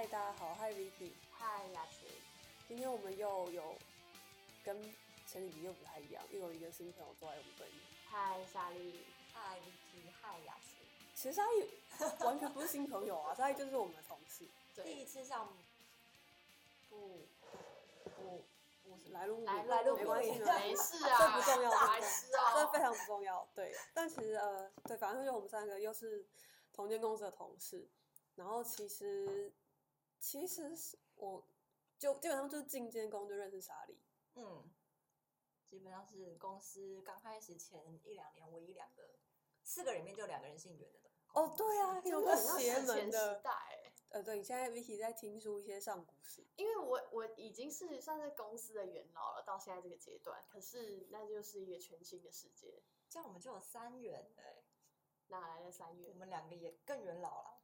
嗨，大家好，嗨 Vicky，嗨，雅群，今天我们又有跟前几集又不太一样，又有一个新朋友坐在我们对面。嗨，莎莉，嗨 Vicky，嗨雅群，其实沙莉完全不是新朋友啊，沙莉就是我们的同事，第一，次上不不不是来路不明来路没关系。没事啊，这不重要白痴哦，这非常不重要。对，但其实呃，对，反正就我们三个又是同间公司的同事，然后其实其实是我就基本上就是进监工就认识莎莉，嗯，基本上是公司刚开始前一两年唯一两个四个里面就两个人姓袁的的哦，对啊，有个邪史前时门的，代欸，呃，对，你现在 Vicky 在听书一些上古史，因为我我已经是算是公司的元老了，到现在这个阶段，可是那就是一个全新的世界，这样我们就有三元哎，哪来的三元我？们两个也更元老了。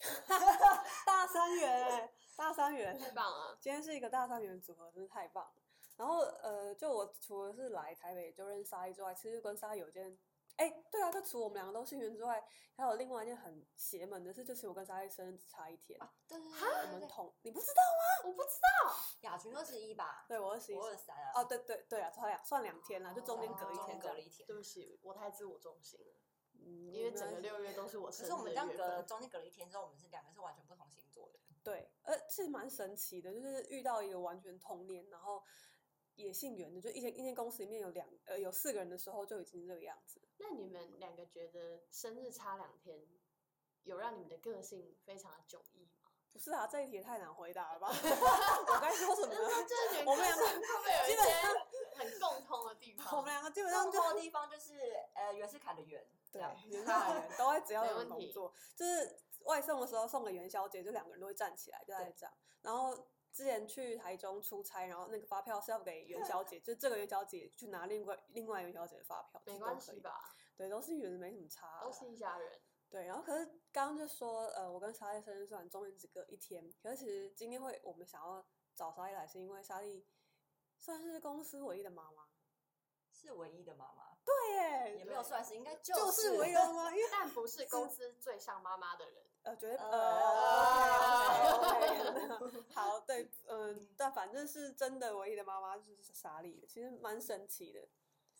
大三元哎，大三元，太棒了，今天是一个大三元的组合，真是太棒了。然后呃，就我除了是来台北就认识沙莉之外，其实跟沙莉有一件，哎，对啊，就除我们两个都姓袁之外，还有另外一件很邪门的事，就是我跟沙一生日只差一天，啊，对对我对对，们同，你不知道吗？我不知道，雅群二十一吧，对我二十一。我二十三啊，哦，对对对啊，差两算两天啦，就中间隔一天隔了。一天。对不起，我太自我中心了，嗯因为整个六月都是我生日可是我们这样隔中间隔了一天之后，我们是两个是完全不同星座的。对，呃，是蛮神奇的，就是遇到一个完全同年，然后也姓袁的，就一间一间公司里面有两呃有四个人的时候就已经这个样子。那你们两个觉得生日差两天，有让你们的个性非常的迥异吗？不是啊，这一题也太难回答了吧？我该说什么呢？就是我们两个个性会不会有一些很共通的地方？我们两个基本上共同的地方就是呃，袁世凯的袁，这对样，元大人都会只要有工作，就是外送的时候送给元宵节，就两个人都会站起来，就在这样。然后之前去台中出差，然后那个发票是要给元宵节，就这个元宵节去拿另外另外元宵节的发票，没就是都可以？关系吧，对，都是元，没什么差啊、都是一家人。对，然后可是刚刚就说，呃，我跟莎莉生日虽然中间只隔一天，可是其实今天会我们想要找莎莉来，是因为莎莉算是公司唯一的妈妈。是唯一的妈妈，对耶，也没有算是，应该就是 但不是公司最像妈妈的人，呃，觉得呃好，对，嗯，但反正是真的唯一的妈妈就是莎莉，其实蛮神奇的。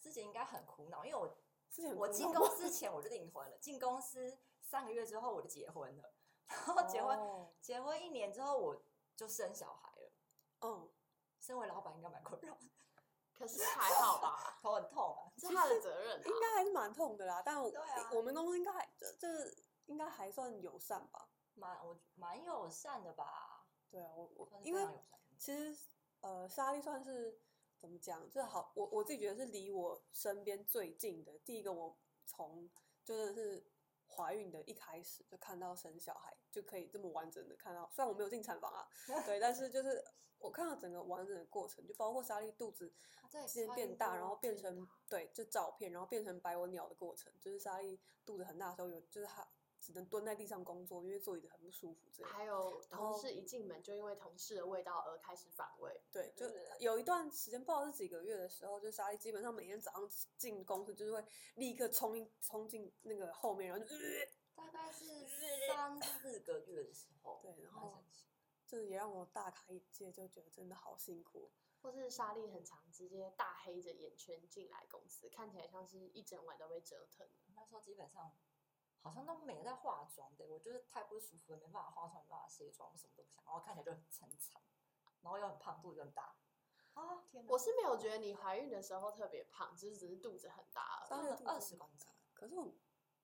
之前应该很苦恼，因为我之前我进公司前我就订婚了，进公司三个月之后我就结婚了，然后结婚、哦结婚一年之后我就生小孩了。嗯，身为老板应该蛮困扰的，可是还好吧，头很痛啊。是他的责任啊。应该还是蛮痛的啦，但我、对啊我们公司应该还这这应该还算友善吧？蛮我蛮友善的吧，对啊，我我因为。其实呃，莎莉算是怎么讲？就好，我我自己觉得是离我身边最近的。第一个，我从就真的是怀孕的一开始就看到生小孩，就可以这么完整的看到。虽然我没有进产房啊，对，但是就是我看到整个完整的过程，就包括莎莉肚子啊对，之间变大，然后变成对，就照片，然后变成白文鸟的过程，就是莎莉肚子很大的时候有，就是她只能蹲在地上工作，因为座椅子很不舒服之类的。还有同事一进门就因为同事的味道而开始反胃，对，就有一段时间，不知道是几个月的时候，就莎莉基本上每天早上进公司，就是会立刻冲进冲进那个后面，然后就、呃、大概是三 四个月的时候，对然后蛮神奇。这也让我大开眼界，就觉得真的好辛苦。或是莎莉很常直接大黑着眼圈进来公司，看起来像是一整晚都被折腾。那时候基本上好像都没有在化妆的，我就是太不舒服了，没办法化妆，没办法卸妆，什么都不想，然后看起来就很撑惨，然后又很胖，肚子很大。啊天哪！我是没有觉得你怀孕的时候特别胖，只是只是肚子很大而已。莎莉的肚子二十公斤，可是我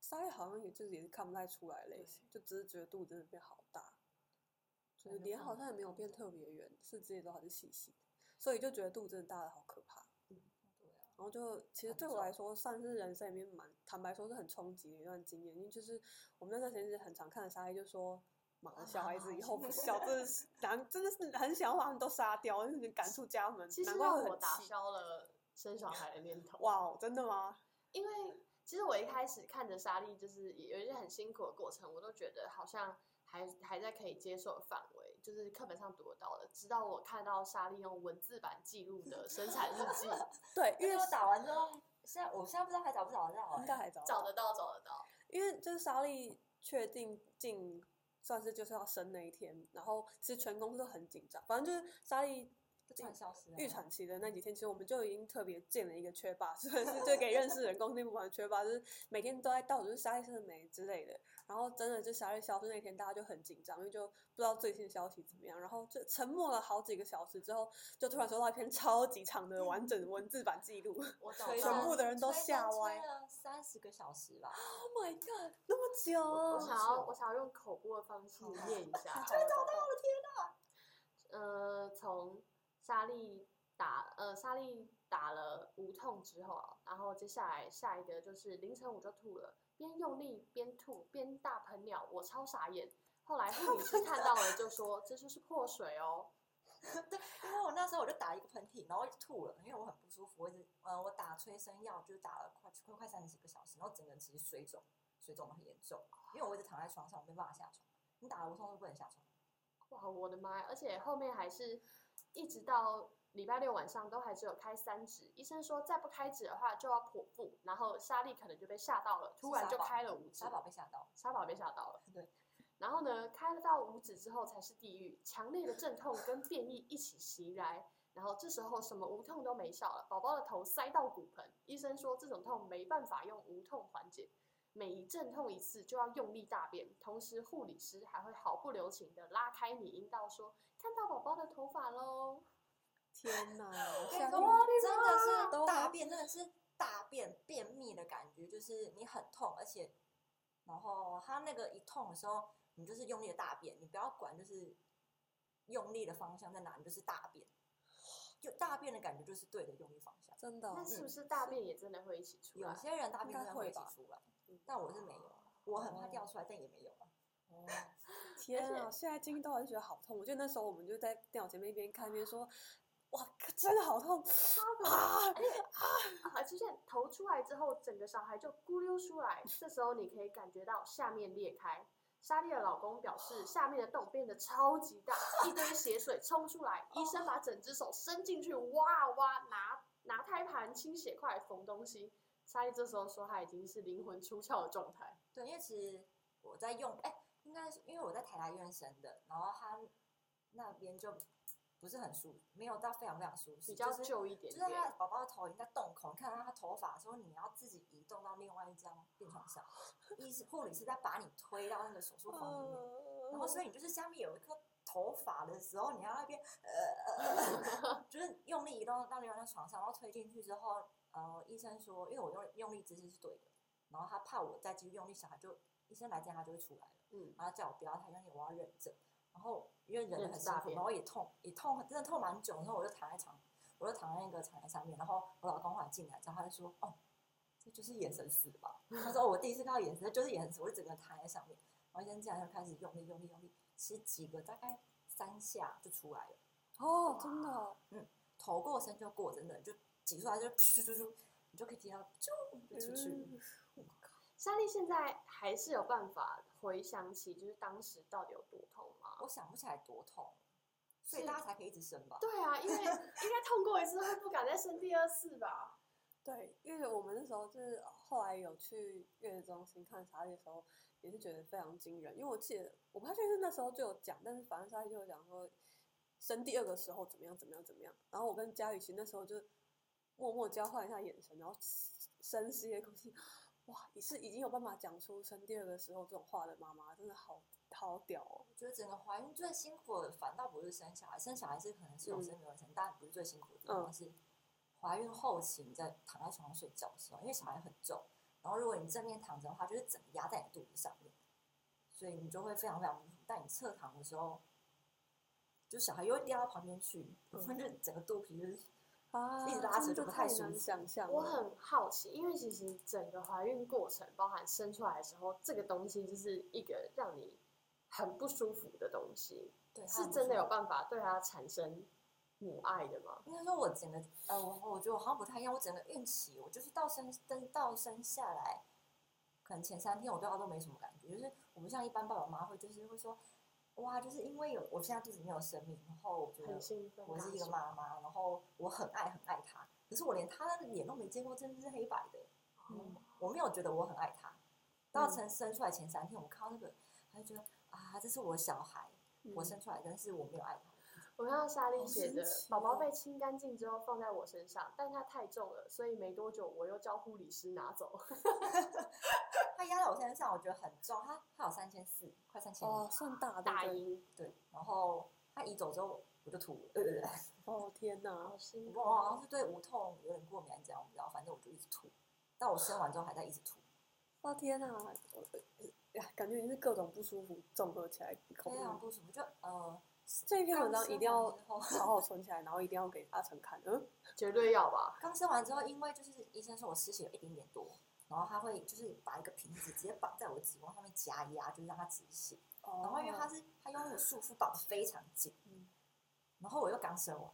莎莉好像也就是也是看不太出来类型，就只是觉得肚子真的变好大，就是脸好像也没有变特别圆，四肢也都还是细细的，所以就觉得肚子真的大的好可怕。然后就其实对我来说，算是人生里面蛮坦白说是很冲击的一段经验，因为就是我们那段时间是很常看的莎莉，就说。妈的，小孩子以后不小，真的是 难，真的是很想要把他们都杀掉，就是赶出家门。其实让我打。消了生小孩的念头。哇哦，真的吗？因为其实我一开始看着莎莉，就是有一些很辛苦的过程，我都觉得好像还还在可以接受的范围，就是课本上读得到的。直到我看到莎莉用文字版记录的生产日记，对，因为我打完之后，现在我现在不知道还找不找得到、欸。应该还找得到找得到，找得到。因为就是莎莉确定进算是就是要生那一天，然后其实全公司都很紧张，反正就是莎莉就突然消失。预产期的那几天，其实我们就已经特别建了一个缺霸，是是就给认识人公司内部玩缺霸，就是每天都在倒数，就是莎莉生了没之类的。然后真的就莎莉消失那天，大家就很紧张，因为就不知道最新消息怎么样。然后就沉默了好几个小时之后，就突然收到一篇超级长的完整文字版记录。我全部的人都吓歪了三十个小时吧。Oh my god，那么久我哦！想要我想要用口播的方式念一下。终于找到了，天哪！呃，从莎莉打呃莎莉打了无痛之后啊，然后接下来下一个就是凌晨我就吐了，边用力边吐边大喷尿，我超傻眼。后来护理师看到了就说这就是破水哦。对，因为我那时候我就打一个喷嚏，然后一直吐了，因为我很不舒服，我一直呃我打催生药就是打了快快快三十个小时，然后整个人其实水肿，水肿的很严重，因为我一直躺在床上，我没办法下床。你打了无痛都不能下床。哇，我的妈呀！而且后面还是一直到礼拜六晚上都还只有开三指，医生说再不开指的话就要剖腹，然后莎莉可能就被吓到了，突然就开了五指沙，宝被吓到了，沙宝被吓到了。对，然后呢，开了到五指之后才是地狱，强烈的阵痛跟变异一起袭来。然后这时候什么无痛都没效了，宝宝的头塞到骨盆，医生说这种痛没办法用无痛缓解，每一阵痛一次就要用力大便，同时护理师还会毫不留情的拉开你阴道说看到宝宝的头发喽。天哪，真的是都大便，真的是大便便秘的感觉，就是你很痛，而且，然后它那个一痛的时候，你就是用力的大便，你不要管就是用力的方向在哪，你就是大便，就大便的感觉就是对的用力方向。真的哦、那是不是大便也真的会一起出来？有些人大便真的会一起出来嗯，但我是没有，我很怕掉出来，但也没有啊。哦，天啊！现在经历到还是觉得好痛。我记得那时候我们就在电脑前面一边看一边说：“哇，真的好痛啊！”啊，就像头出来之后，整个小孩就咕溜出来，这时候你可以感觉到下面裂开。莎莉的老公表示，下面的洞变得超级大，一堆血水冲出来。医生把整只手伸进去哇哇，拿拿胎盘、清血块、缝东西。莎莉这时候说，她已经是灵魂出窍的状态。对，因为其实我在用，哎，应该是因为我在台大医院生的，然后他那边就不是很舒，没有到非常非常舒适，比较就是旧一点就是他点。宝宝的头已经在洞口，你看到他头发的时候，你要自己移动到另外一张病床上，医生护理师在把你推到那个手术房里面，然后所以你就是下面有一颗头发的时候，你要那边呃呃呃，就是用力移动到另外一张床上，然后推进去之后，呃，医生说，因为我用用力姿势是对的，然后他怕我再继续用力，小孩就医生来见他就会出来了，嗯，然后叫我不要太用力，我要忍着。然后因为忍得很辛苦，然后也痛，也痛，真的痛蛮久。然后我就躺在床，我就躺在那个床台上面。然后我老公后来进来之后，他就说：“哦，这就是眼神死的吧？”他说：“哦我第一次看到眼神，就是眼神死，我就整个躺在上面。”然后医生进来就开始用力、用力、用力，其实几个大概三下就出来了，哦，真的嗯，头过身就过，真的就挤出来就噗噗噗噗，你就可以听到啾就出去了。嗯莎莉现在还是有办法回想起，就是当时到底有多痛吗？我想不起来多痛，所以大家才可以一直生吧？对啊，因为 应该痛过一次会不敢再生第二次吧？对，因为我们那时候就是后来有去月子中心看莎莉的时候，也是觉得非常惊人。因为我记得我不太确定是那时候就有讲，但是反正莎莉就有讲说生第二个时候怎么样怎么样怎么样。然后我跟佳雨其实那时候就默默交换一下眼神，然后深吸一口气，哇，你是已经有办法讲出生第二个时候这种话的妈妈，真的好好屌哦！我觉得整个怀孕最辛苦的反倒不是生小孩，生小孩是可能是有生没有生，但不是最辛苦的地方嗯是怀孕后期你在躺在床上睡觉的时候，因为小孩很重，然后如果你正面躺着的话，就是整个压在你肚子上面，所以你就会非常非常不舒服。但你侧躺的时候，就小孩又会掉到旁边去，嗯 就整个肚皮就是啊，一直拉扯就不太舒服想象。我很好奇，因为其实整个怀孕过程，包含生出来的时候，这个东西就是一个让你很不舒服的东西，对，是真的有办法对它产生母爱的吗？应该说，我整个呃，我我觉得我好像不太一样。我整个孕期，我就是到生生到生下来，可能前三天我对它都没什么感觉，就是我不像一般爸爸妈妈会，就是会说，哇，就是因为有我现在肚子里面有生命，然后我觉得我是一个妈妈，然后我很爱很爱他，可是我连他的脸都没见过，真的是黑白的，嗯，我没有觉得我很爱他。到成生生出来前三天，我看到那个，他就觉得啊，这是我的小孩，我嗯生出来，但是我没有爱他。我看到莎莉好写的宝宝哦被清干净之后放在我身上，但它太重了，所以没多久我又叫护理师拿走。他压在我身上，我觉得很重，他他有三千四，快三千哦，算大的大音，对，然后他移走之后，我就吐了。呃，哦天哪好，辛苦我好像是对无痛有点过敏，还是怎样，我不知道，反正我就一直吐。但我生完之后还在一直吐，哦天哪，我呀，感觉你是各种不舒服综合起来恐非常怖。不舒服。就呃，这一篇文章一定要好好存起来，然后一定要给阿成看。嗯，绝对要吧？刚生完之后，因为就是医生说我失血有一点点多，然后他会就是把一个瓶子直接绑在我的子宫上面加压，就是让它止血。然后因为他是他用那个束缚绑的非常紧，嗯然后我又刚生完，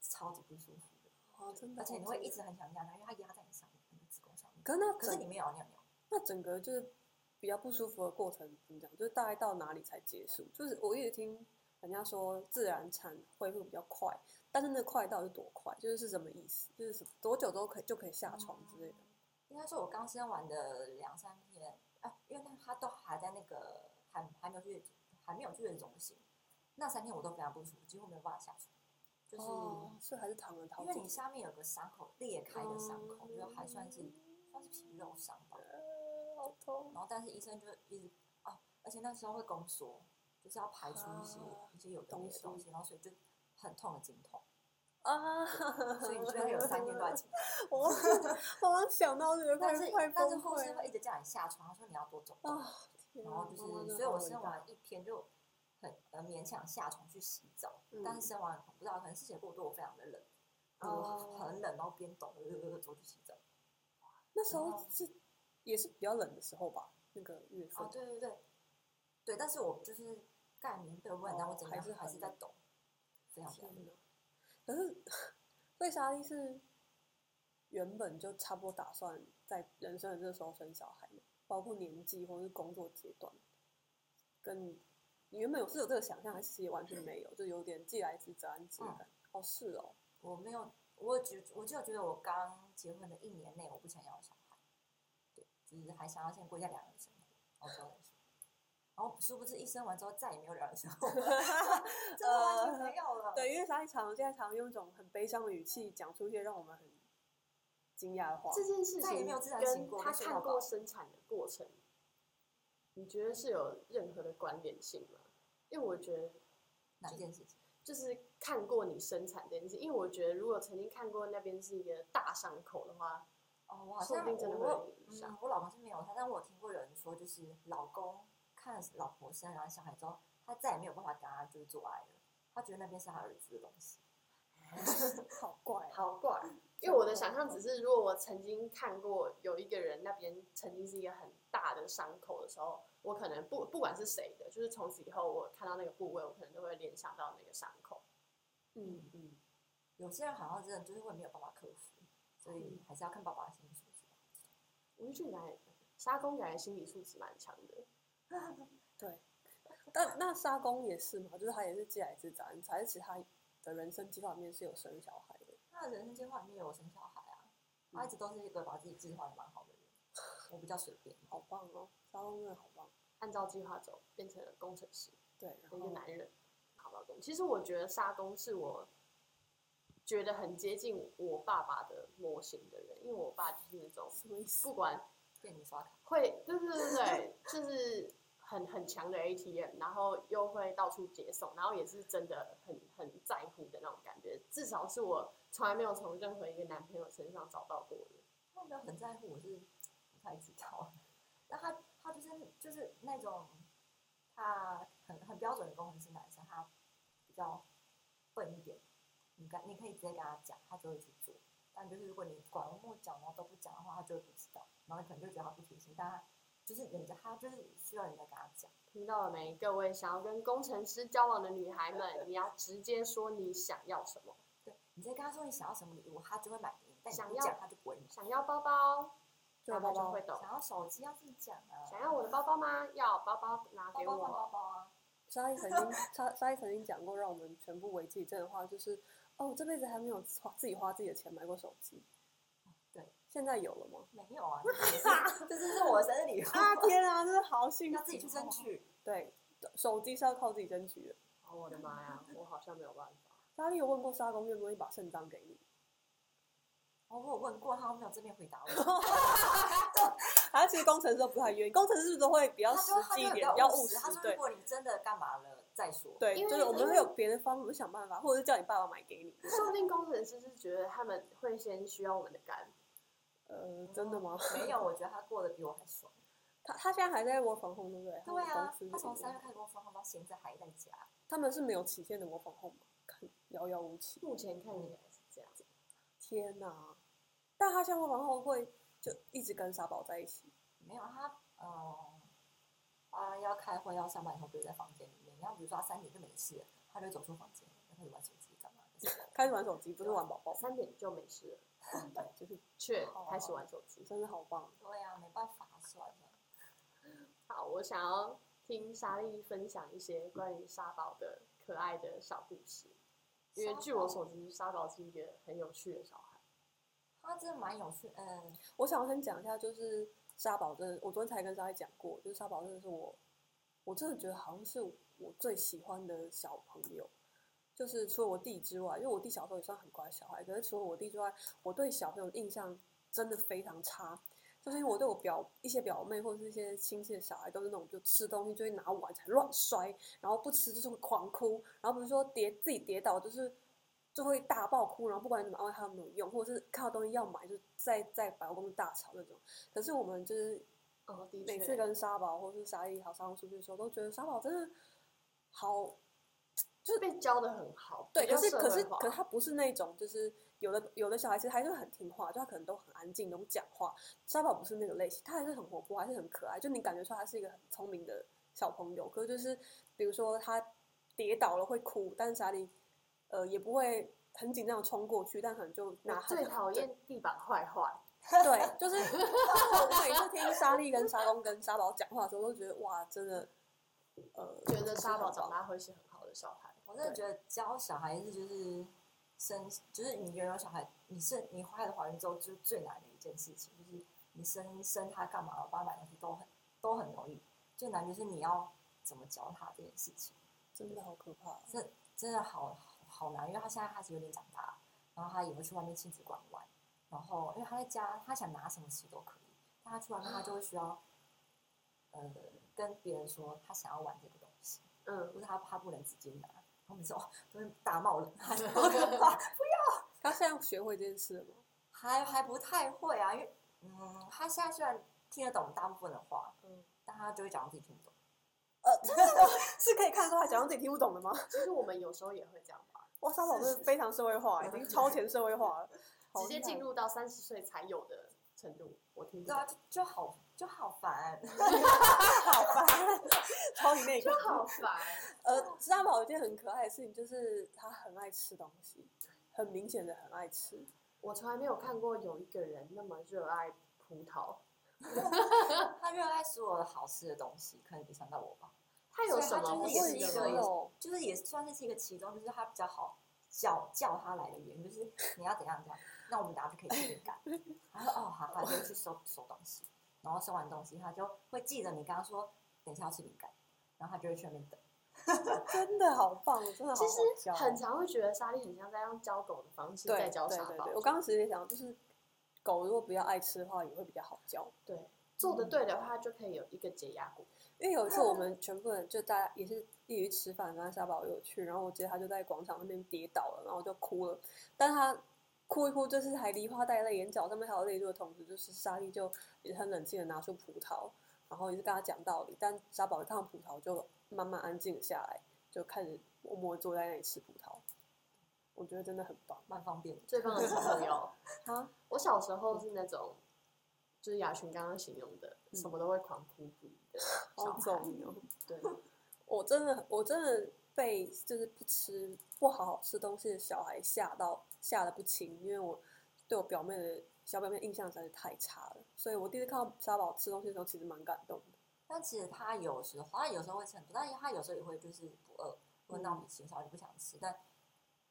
超级不舒服的，哦，真的，而且你会一直很想尿尿，因为它压在你上面那个子宫上面。可是那可是你没有要尿尿，那整个就是比较不舒服的过程，怎么讲？就是大概到哪里才结束？就是我一直听人家说自然产恢复比较快，但是那快到底是多快？就是是什么意思？就是什多久都可以就可以下床之类的？应该说我刚生完的两三天，啊，因为那他都还在那个还还没有去还没有去月子中心，那三天我都非常不舒服，几乎没有办法下床，就是。哦，所以还是躺着躺因为你下面有个伤口裂开的伤口，就还算是算是皮肉伤吧。呃，好痛然后但是医生就一直哦，而且那时候会宫缩，就是要排出一些、啊一些有的没的东西然后所以就很痛的经痛，啊！所以你基本上有三天都在经痛。我我刚想到这个但是但是护士溃会一直叫你下床，他说你要多走动，啊！然后就是，所以我生完一天就很呃勉强下床去洗澡，但嗯是生完不知道可能失血过多，我非常的冷，很冷，然后边抖呃走去洗澡。那时候是也是比较冷的时候吧，那个月份哦，对对对，对，但是我就是盖棉被，我不敢当我整个哦还是还是在抖，非常非常天哪！可是，所以莎莉是原本就差不多打算在人生的这时候生小孩嘛，包括年纪或是工作阶段，跟你你原本有是有这个想象，还是其实也完全没有，就有点既来之则安之的感觉。哦，是哦，我没有，我觉我就觉得我刚结婚的一年内我不想要小孩，对，就是还想要先过一下两人生活。然后殊不知一生完之后再也没有两人生活，真的完全没有了。对，因为莎莉常现在常用一种很悲伤的语气讲出一些让我们很惊讶的话。这件事情没有自然醒跟他过跟睡到看过生产的过程，你觉得是有任何的关联性吗？因为我觉得哪件事情？就是看过你生产这件事，因为我觉得如果曾经看过那边是一个大伤口的话，哦，我好像说不定真的我会有影响嗯，我老公是没有他，但我有听过有人说，就是老公看了老婆生完小孩之后，他再也没有办法跟他就是做爱了，他觉得那边是他儿子的东西。好怪、啊，好怪。因为我的想象只是，如果我曾经看过有一个人那边曾经是一个很大的伤口的时候，我可能不不管是谁的，就是从此以后我看到那个部位，我可能都会联想到那个伤口。嗯嗯，有些人好像真的就是会没有办法克服，所以还是要看爸爸的心理素质。我就觉得沙公感觉心理素质蛮强的。对。但那沙公也是嘛，就是他也是既来之则安之，还是其实他的人生计划里面是有生小孩的。他的人生计划里面有生小孩啊，他一直都是一个把自己计划的蛮好的人。我比较随便，好棒哦，沙公真的好棒。按照计划走，变成了工程师对，的一个男人，好老公。其实我觉得沙公是我觉得很接近我爸爸的模型的人，因为我爸就是那种？不管会，对对对对，就是很很强的 ATM，然后又会到处接送，然后也是真的很很在乎的那种感觉，至少是我从来没有从任何一个男朋友身上找到过的。他没有很在乎，我是不太知道。那他他就是就是那种他很很标准的工程师男生，他比较笨一点。你跟你可以直接跟他讲，他就会去做。但就是如果你拐弯抹角然后都不讲的话，他就会不知道，然后你可能就觉得他不贴心。但他就是人家他就是需要人家跟他讲。听到了没？各位想要跟工程师交往的女孩们，你要直接说你想要什么。对你直接跟他说你想要什么礼物，他就会买给你。但你想要不讲，他就不会买。想要包包，就包包他就会懂。想要手机要自己讲啊。想要我的包包吗？要包包拿给包包包啊。沙莉曾经，沙沙莉曾经讲过让我们全部为之一振的话，就是哦，我这辈子还没有花自己花自己的钱买过手机。对，现在有了吗？没有啊，这也是，这就是我的生日礼物。啊天啊，真的好幸福！要自己去争。取。对，手机是要靠自己争取的。哦，我的妈呀，我好像没有办法。莎莉有问过沙公愿不愿意把肾脏给你？哦，我有问过，他没有正面回答我。他其实工程师不太愿意，工程师都会比较他实际一点，比较务实较务实。他。说如果你真的干嘛了再说。对，因为就是我们会有别的方法，我们想办法，或者是叫你爸爸买给你。说不定工程师是觉得他们会先需要我们的肝，呃，真的吗？没有，我觉得他过得比我还爽。他他现在还在窝房控，对不对？他对啊们公司，他从三月开始给我放到现在还在家。他们是没有期限的窝房控吗？看遥遥无期。目前看起来是这样子。天哪！但他现在窝房控会就一直跟沙宝在一起。没有他，嗯，他要开会要上班以后，就在房间里面。然后比如说他三点就没事了，他就走出房间，就开始玩手机干嘛。开始玩手机，不是玩宝宝。三点就没事了，对，就是却好开始玩手机。真的好棒。对呀、没办法，算了。好，我想要听莎莉分享一些关于沙宝的可爱的小故事，因为据我所知，沙宝是一个很有趣的小孩。他真的蛮有趣，嗯，我想要先讲一下，就是沙宝真的，我昨天才跟沙莉讲过，就是沙宝真的是我，我真的觉得好像是我最喜欢的小朋友。就是除了我弟之外，因为我弟小时候也算很乖小孩，可是除了我弟之外，我对小朋友的印象真的非常差。就是因为我对我表一些表妹或者是一些亲戚的小孩，都是那种就吃东西就会拿碗才乱摔，然后不吃就是会狂哭，然后比如说跌自己跌倒就是就会大爆哭，然后不管怎么安慰他都没有用，或者是看到东西要买就在在百货公司大吵那种。可是我们就是哦，的每次确，跟沙宝或是沙莉好沙龙出去的时候，都觉得沙宝真的好就是被教的很好。对，比可是可是社会化可是他不是那种，就是有的有的小孩其实还是很听话，就他可能都很安静，都不讲话。沙宝不是那个类型，他还是很活泼，还是很可爱，就你感觉出来他是一个很聪明的小朋友。可是就是比如说他跌倒了会哭，但是沙莉呃也不会很紧张的冲过去，但可能就拿最讨厌地板坏坏。对，就是我每次听莎莉跟沙公跟沙宝讲话的时候，都觉得哇，真的呃，觉得沙宝长大会是很好的小孩。我真的觉得教小孩子就是生，就是你拥有小孩，你是你怀了怀孕之后，就是最难的一件事情，就是你生生他干嘛，帮他买东西都很都很容易，最难就是你要怎么教他这件事情，真的好可怕。这真的好好难，因为他现在开始有点长大，然后他也会去外面亲子馆玩，然后因为他在家他想拿什么吃都可以，但他去外面他就会需要，呃，跟别人说他想要玩这个东西。嗯，不是他他不能直接拿，然后每次哦都会大冒冷汗，好可怕，不要 他现在学会这件事了吗？还还不太会啊，因为嗯，他现在虽然听得懂大部分的话，嗯但他就会讲自己听不懂。呃，真的 是可以看出他讲到自己听不懂的吗？其实我们有时候也会这样吧，哇，沙宝真的非常社会化，已经超前社会化了，好直接进入到三十岁才有的程度。我听不对啊，就就好就好烦。好烦，超级内就感。好烦。呃，知道吗有一件很可爱的事情，就是他很爱吃东西，很明显的很爱吃。我从来没有看过有一个人那么热爱葡萄。他热爱所有的好吃的东西，可能比上到我吧。他有什么就是也是一个就是也算是一个其中，就是他比较好叫叫他来的原因，就是你要怎样怎样，那我们等下就可以吃饼干。他说哦好，他就会去收收东西，然后收完东西，他就会记得你刚刚说等一下要吃饼干，然后他就会去那边等。真的好棒，真的好其。实很常会觉得莎莉很像在用教狗的方式对在教沙宝。我刚刚直接想，就是狗如果比较爱吃的话，也会比较好教。对做的对的话，就可以有一个解压果。因为有一次我们全部人就大家也是一起去吃饭，然后沙宝有去，然后我记得他就在广场那边跌倒了，然后就哭了。但是他哭一哭，就是还梨花带泪，眼角上面还有泪珠的同时，就是莎莉就也很冷静的拿出葡萄，然后也是跟他讲道理。但沙宝一看到葡萄就慢慢安静下来，就开始默默坐在那里吃葡萄。我觉得真的很棒蛮方便的。最棒的是朋友。啊！我小时候是那种，就是雅群刚刚形容的，嗯什么都会狂哭不已的小好孩。哦。对，我真的我真的被就是不吃不好好吃东西的小孩吓到吓得不轻，因为我对我表妹的小表妹印象实在是太差了，所以我第一次看到沙宝吃东西的时候，其实蛮感动的。但其实他有时候，他有时候会吃很多，但是他有时候也会就是不饿，或者闹脾气的时候就不想吃。但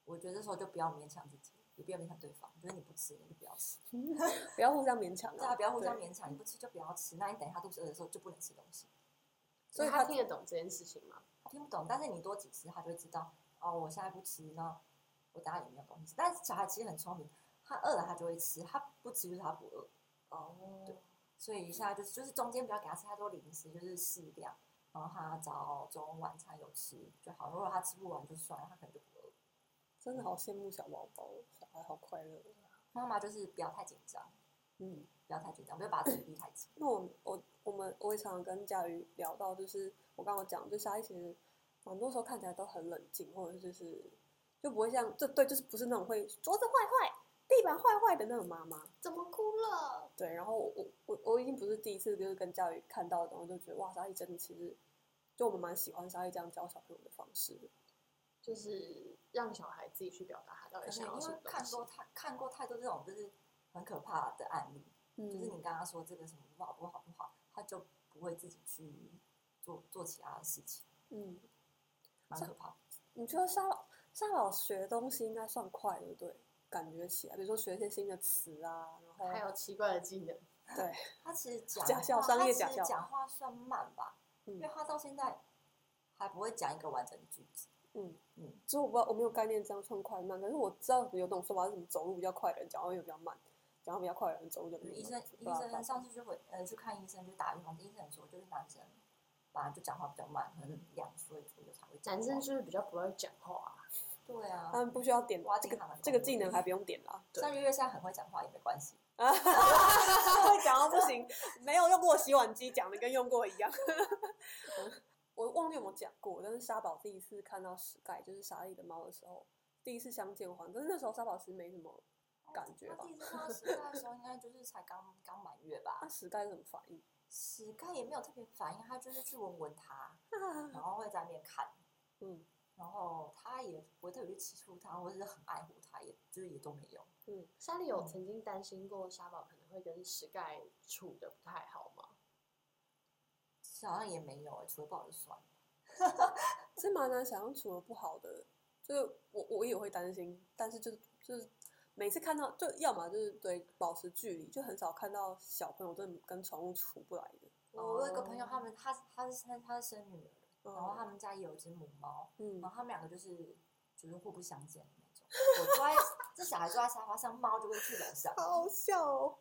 我觉得这时候就不要勉强自己，也不要勉强对方，就是你不吃你就不要吃，不要互相勉强 对啊，不要互相勉强，你不吃就不要吃。那你等一下肚子饿的时候就不能吃东西。所以他他听得懂这件事情吗？他听不懂，但是你多几次，他就会知道哦，我现在不吃，那我等下也没有东西吃。但是小孩其实很聪明，他饿了他就会吃，他不吃就是他不饿。哦，对所以现在就是就是中间不要给他吃太多零食，就是适量，然后他早中晚餐有吃就好。如果他吃不完就算了，他可能就不饿。真的好羡慕小宝宝，小孩好快乐。妈妈就是不要太紧张，嗯，不要太紧张，不要把自己逼太紧。那我我我们我也常常跟佳瑜聊到，就是我刚刚讲，就沙莉其实很多时候看起来都很冷静，或者就是就不会像这对，就是不是那种会桌子坏坏、地板坏坏的那种妈妈。怎么哭了？对，然后我我我我已经不是第一次就是跟教育看到的，我就觉得哇，沙溢真的其实就我们蛮喜欢沙溢这样教小朋友的方式的。就是让小孩自己去表达他到底想要什么因为看东西。多太看过太多这种就是很可怕的案例，就是嗯你刚刚说这个什么不好不好不好，他就不会自己去做做其他的事情，嗯，蛮可怕的。你觉得沙宝沙宝学东西应该算快，对不对？感觉起来，比如说学一些新的词啊，然后还有奇怪的技能，对，他其实 讲假笑话他其实商业假笑讲话算慢吧，嗯因为他到现在还不会讲一个完整的句子。嗯嗯，其实我不知道，我没有概念这样算快慢，可是我知道有种说法是什么走路比较快的人讲话又比较慢，讲话比较快的人走路就比较慢医生医生上次就会呃去看医生，就打预防针，医生说就是男生本来就讲话比较慢，可能两岁左右才会讲话。男生是不是比较不会讲话啊？对啊他，们不需要点这个这个技能还不用点啦，对像月月现在很会讲话也没关系。会讲到不行，没有用过洗碗机讲的跟用过一样。我忘记有没有讲过，但是沙宝第一次看到史盖，就是沙莉的猫的时候，第一次相见欢，可是那时候沙宝其实没什么感觉吧他第一次看到史盖的时候，应该就是才刚刚满月吧那。史盖是什么反应？史盖也没有特别反应，他就是去闻闻它，然后会在那边看，嗯然后他也不会特别去吃醋它，或者是很爱护它，也就是也都没有。嗯，莎莉有曾经担心过沙宝可能会跟史盖处的不太好吗？好像也没有哎、除了不好就算了。是蛮难想象处的不好的，就是我我也会担心，但是就是就是每次看到就要么就是对保持距离，就很少看到小朋友真的跟宠物处不来的。我有一个朋友，哦他们他他是他他是生女儿，然后他们家也有一只母猫，嗯然后他们两个就是就是互不相见的那种。我坐在 这小孩坐在沙发上，猫就会去楼上。好笑哦！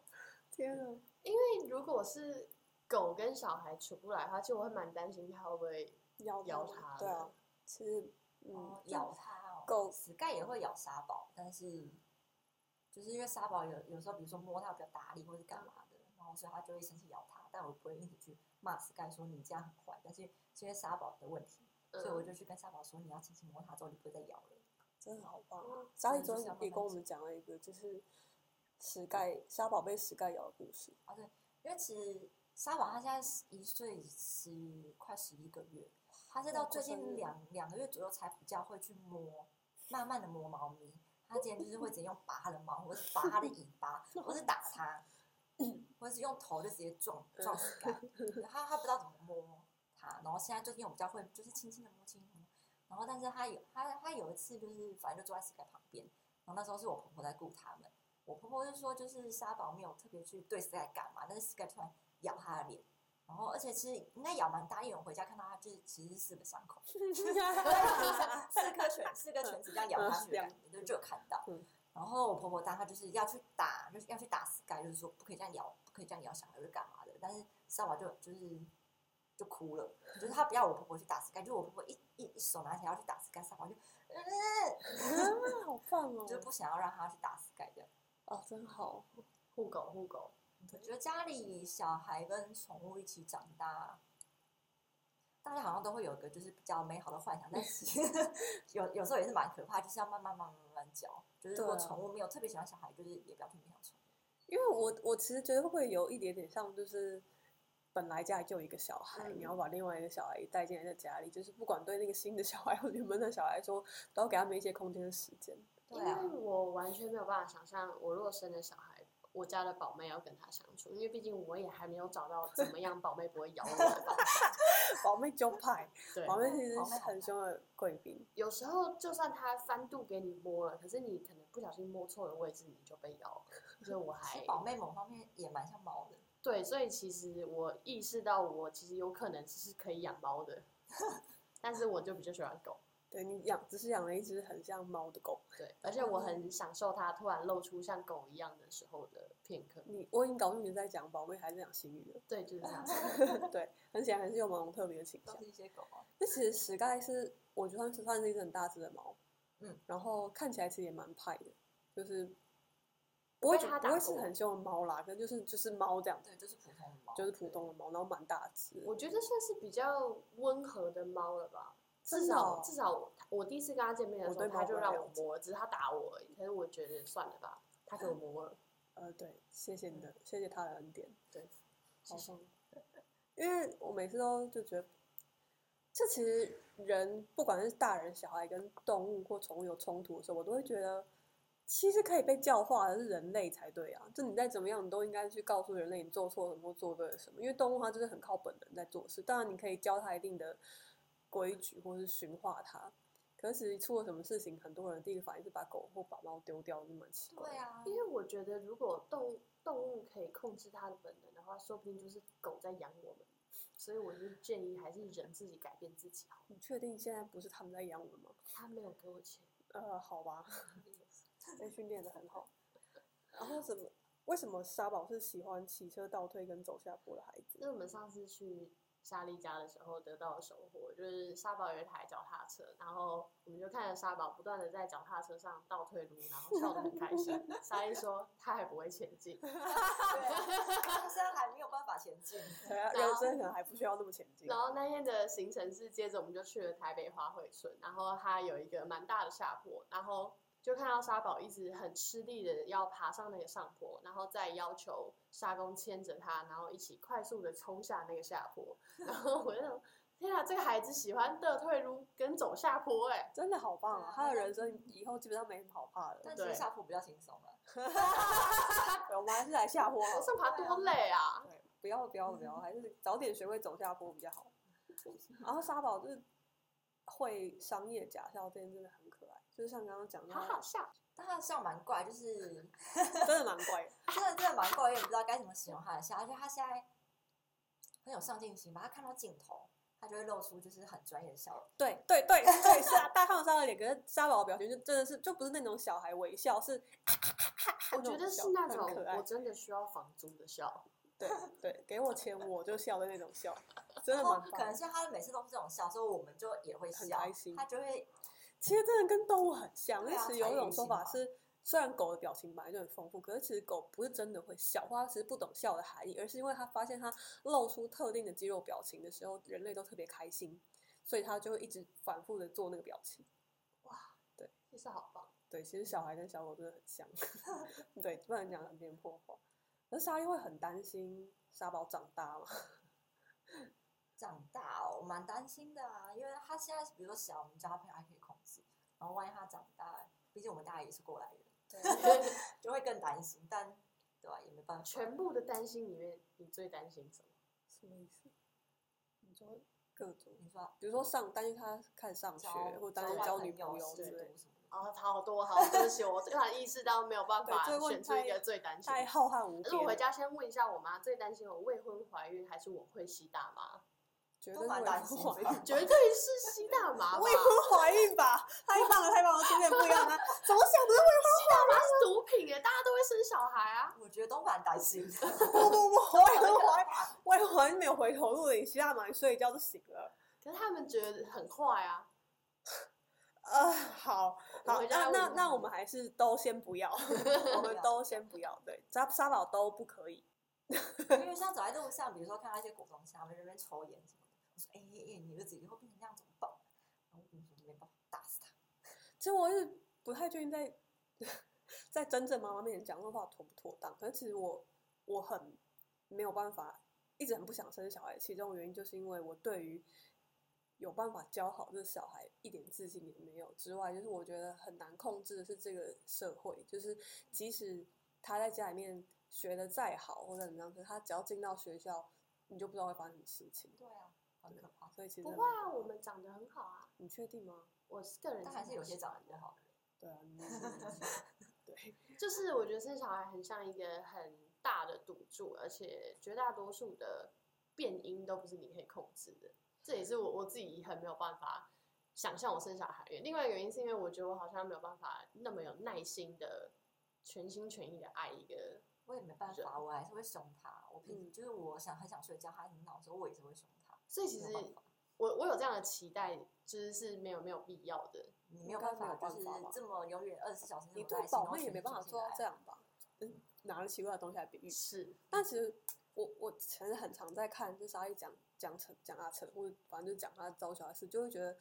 天啊，因为如果是狗跟小孩处不来的话，其实我会蛮担心它会不会咬咬它它对啊的，其实嗯哦，咬它哦，狗死盖也会咬沙宝，但是就是因为沙宝有有时候比如说摸它比较大力或是干嘛的，然后所以它就会生气咬它，但我不会一直去骂死盖说你这样很坏，但是是因为沙宝的问题，所以我嗯就去跟沙宝说你要轻轻摸它之后就不会再咬了。真的好棒啊嗯！莎莉昨天也跟我们讲了一个，就是石盖沙宝被石盖咬的故事。啊，对，因为其实沙宝它现在一岁十快十一个月，它是到最近两两个月左右才比较会去摸，慢慢的摸猫咪。它之前就是会直接用拔他的毛，或是拔他的尾巴，或是打他，或是用头就直接撞撞死它。他他不知道怎么摸他，然后现在最近我比较会就是轻轻的摸，轻轻的摸。然后但是他有他他有一次就是反正就坐在膝盖旁边，然后那时候是我婆婆在顾他们。我婆婆就说，就是沙宝没有特别去对 Sky 干嘛，但是 Sky 突然咬他的脸，然后而且其实应该咬蛮大，因为我回家看到它就是其实是四个伤口，四颗拳四个拳子这样咬下去的感觉，就就有看到嗯。然后我婆婆当她就是要去打，就是要去打 Sky，就是说不可以这样咬，不可以这样咬小孩，是干嘛的？但是沙宝就就是就哭了，就是她不要我婆婆去打 Sky，就是我婆婆一一一手拿起来要去打 Sky，沙宝就嗯，啊，好棒哦！就是不想要让她去打 Sky 这样。哦，真好。护狗护狗，我觉得家里小孩跟宠物一起长大，大家好像都会有一个就是比较美好的幻想，但是 有有时候也是蛮可怕，就是要慢慢慢慢慢慢教。就是如果宠物没有特别喜欢小孩，就是也不要特别想宠物。因为我我其实觉得会有一点点像，就是本来家里就有一个小孩，嗯你要把另外一个小孩带进来在家里，就是不管对那个新的小孩或原本的小孩说，都要给他们一些空间的时间。对啊因为我完全没有办法想象，我如果生了小孩，我家的宝妹要跟他相处，因为毕竟我也还没有找到怎么样 宝妹不会咬我的方法。宝妹就派，对，宝妹其实是很凶的贵宾。有时候就算他翻肚给你摸了，可是你可能不小心摸错了位置，你就被咬了。所以我还宝妹某方面也蛮像猫的，对，所以其实我意识到我其实有可能是可以养猫的，但是我就比较喜欢狗。对你养只是养了一只很像猫的狗，对，而且我很享受它突然露出像狗一样的时候的片刻。你我已经搞不清你在讲宝贝还是讲新语了。对，就是这样子。对，很显然还是有某种特别的倾向都。是一些狗啊。那其实史盖是我觉得算是算是一只很大只的猫，嗯，然后看起来其实也蛮派的，就是不会被它不会是很凶的猫啦，可能就是就是猫这样，对，就是普通的猫，就是普通的猫，然后蛮大只。我觉得算是比较温和的猫了吧。至少哦至少我我第一次跟他见面的时候，我对猫它就让我摸，只是他打我而已。可是我觉得算了吧，他给我摸了。呃，对，谢谢你的，谢谢他的恩典，对，好棒。因为我每次都就觉得，这其实人不管是大人、小孩跟动物或宠物有冲突的时候，我都会觉得，其实可以被教化的是人类才对啊。就你再怎么样，你都应该去告诉人类你做错什么或做对了什么。因为动物它就是很靠本能在做事，当然你可以教它一定的规矩或是驯化它。可是其实出了什么事情，很多人第一个反应是把狗或把猫丢掉，那么奇怪。对啊，因为我觉得如果动物动物可以控制它的本能的话，说不定就是狗在养我们。所以我就建议还是人自己改变自己好。你确定现在不是他们在养我们吗？他没有给我钱，呃，好吧，被训练的很好。然后怎么？为什么沙宝是喜欢骑车倒退跟走下坡的孩子？因为我们上次去莎莉家的时候得到的收获，就是沙宝有一台脚踏车，然后我们就看着沙宝不断的在脚踏车上倒退路，然后笑得很开心。莎莉说他还不会前进，对现在还没有办法前进。人生可能还不需要那么前进然。后那天的行程是接着我们就去了台北花卉村，然后它有一个蛮大的下坡，然后就看到沙宝一直很吃力的要爬上那个上坡，然后再要求沙公牵着他，然后一起快速的冲下那个下坡，然后我就想，天啊，这个孩子喜欢的退路跟走下坡、哎，真的好棒啊！他的人生以后基本上没什么好怕的。但其实下坡比较轻松 了。对我们还是来下坡好。上爬多累啊！对，不要不要不要，还是早点学会走下坡比较好。然后沙宝就是会商业假笑，这件真的。就是像刚刚讲的好，好笑，但他的笑蛮怪，就是 真的蛮怪的。真的真的蛮怪，我也不知道该怎么形容他的笑，而且他现在很有上进心吧，他看到镜头，他就会露出就是很专业的笑容。对对对对，是啊，大家看到沙的脸，可是沙宝的表情就真的是就不是那种小孩微笑，是我觉得是那种可爱我真的需要房租的笑。对对，给我钱我就笑的那种笑，真的然后蛮。可能是他每次都是这种笑，所以我们就也会笑，很开心他就会其实真的跟动物很像，其实有一种说法是，虽然狗的表情本来就很丰富，可是其实狗不是真的会笑，或它其实不懂笑的含义，而是因为它发现它露出特定的肌肉表情的时候，人类都特别开心，所以它就会一直反复的做那个表情。哇，对其实好棒，对，其实小孩跟小狗真的很像，对，不能讲很偏颇话。可是莎莉会很担心沙宝长大吗？长大哦，我蛮担心的啊，因为他现在比如说小，我们交朋友还可以然后万一他长大，毕竟我们大家也是过来人，对，就会更担心，但对吧、也没办法。全部的担心里面，你最担心什么？什么意思？你说各种，你说比如说上担心他开始上学，或者担心交交女朋友试朋友之类的读。什么的，哦，好多好，对不起，我突然意识到没有办法选出一太个最担心的。太浩瀚无边了。可是我回家先问一下我妈，最担心我未婚怀孕还是我会吸大麻？绝对未都蛮担心，绝对是吸大麻？未婚怀孕吧？太棒了，太棒了，有点不一样啊，怎么想的？大麻是毒品耶，大家都会生小孩啊。我觉得都蛮担心的。不不不，未婚怀未婚怀孕没有回头路的，你吸大麻，你睡一觉就醒了。可是他们觉得很快啊。呃，好好，那那那我们还是都先不要，我们都先不要，对，沙沙宝都不可以。因为像走在路上，比如说看到一些国中生，他们在那边抽烟什么的，我说：“哎哎哎，你儿子以后变成这样怎么办？”然后我说：“没办法，打死他。其实我是不太确定在 在真正妈妈面前讲这话妥不妥当，可是其实我我很没有办法，一直很不想生小孩，其中原因就是因为我对于有办法教好这小孩一点自信也没有之外，就是我觉得很难控制的是这个社会，就是即使他在家里面学的再好或者怎么样，可是他只要进到学校，你就不知道会发生什么事情”。对啊，很可怕。所以其实不会啊，我们长得很好啊。你确定吗？我是个人，但还是有些长得不好的人。对啊，你 对。就是我觉得生小孩很像一个很大的赌注，而且绝大多数的变音都不是你可以控制的。这也是我我自己很没有办法想象我生小孩的原因。另外一个原因是因为我觉得我好像没有办法那么有耐心的全心全意的爱一个。我也没办法，我还是会凶他。我平时嗯就是我想很想睡觉，他很闹的时候，我也是会凶他。所以其实我我有这样的期待，就是是没有没有必要的。你没有办法，没有办法吧就是这么永远二十四小时那你对宝妹也然后全没办法做到这样吧？嗯，拿了奇怪的东西来比喻。是，但其实我我其实很常在看，就是沙莉讲讲成讲阿成，或者反正就是讲他招小孩事，就会觉得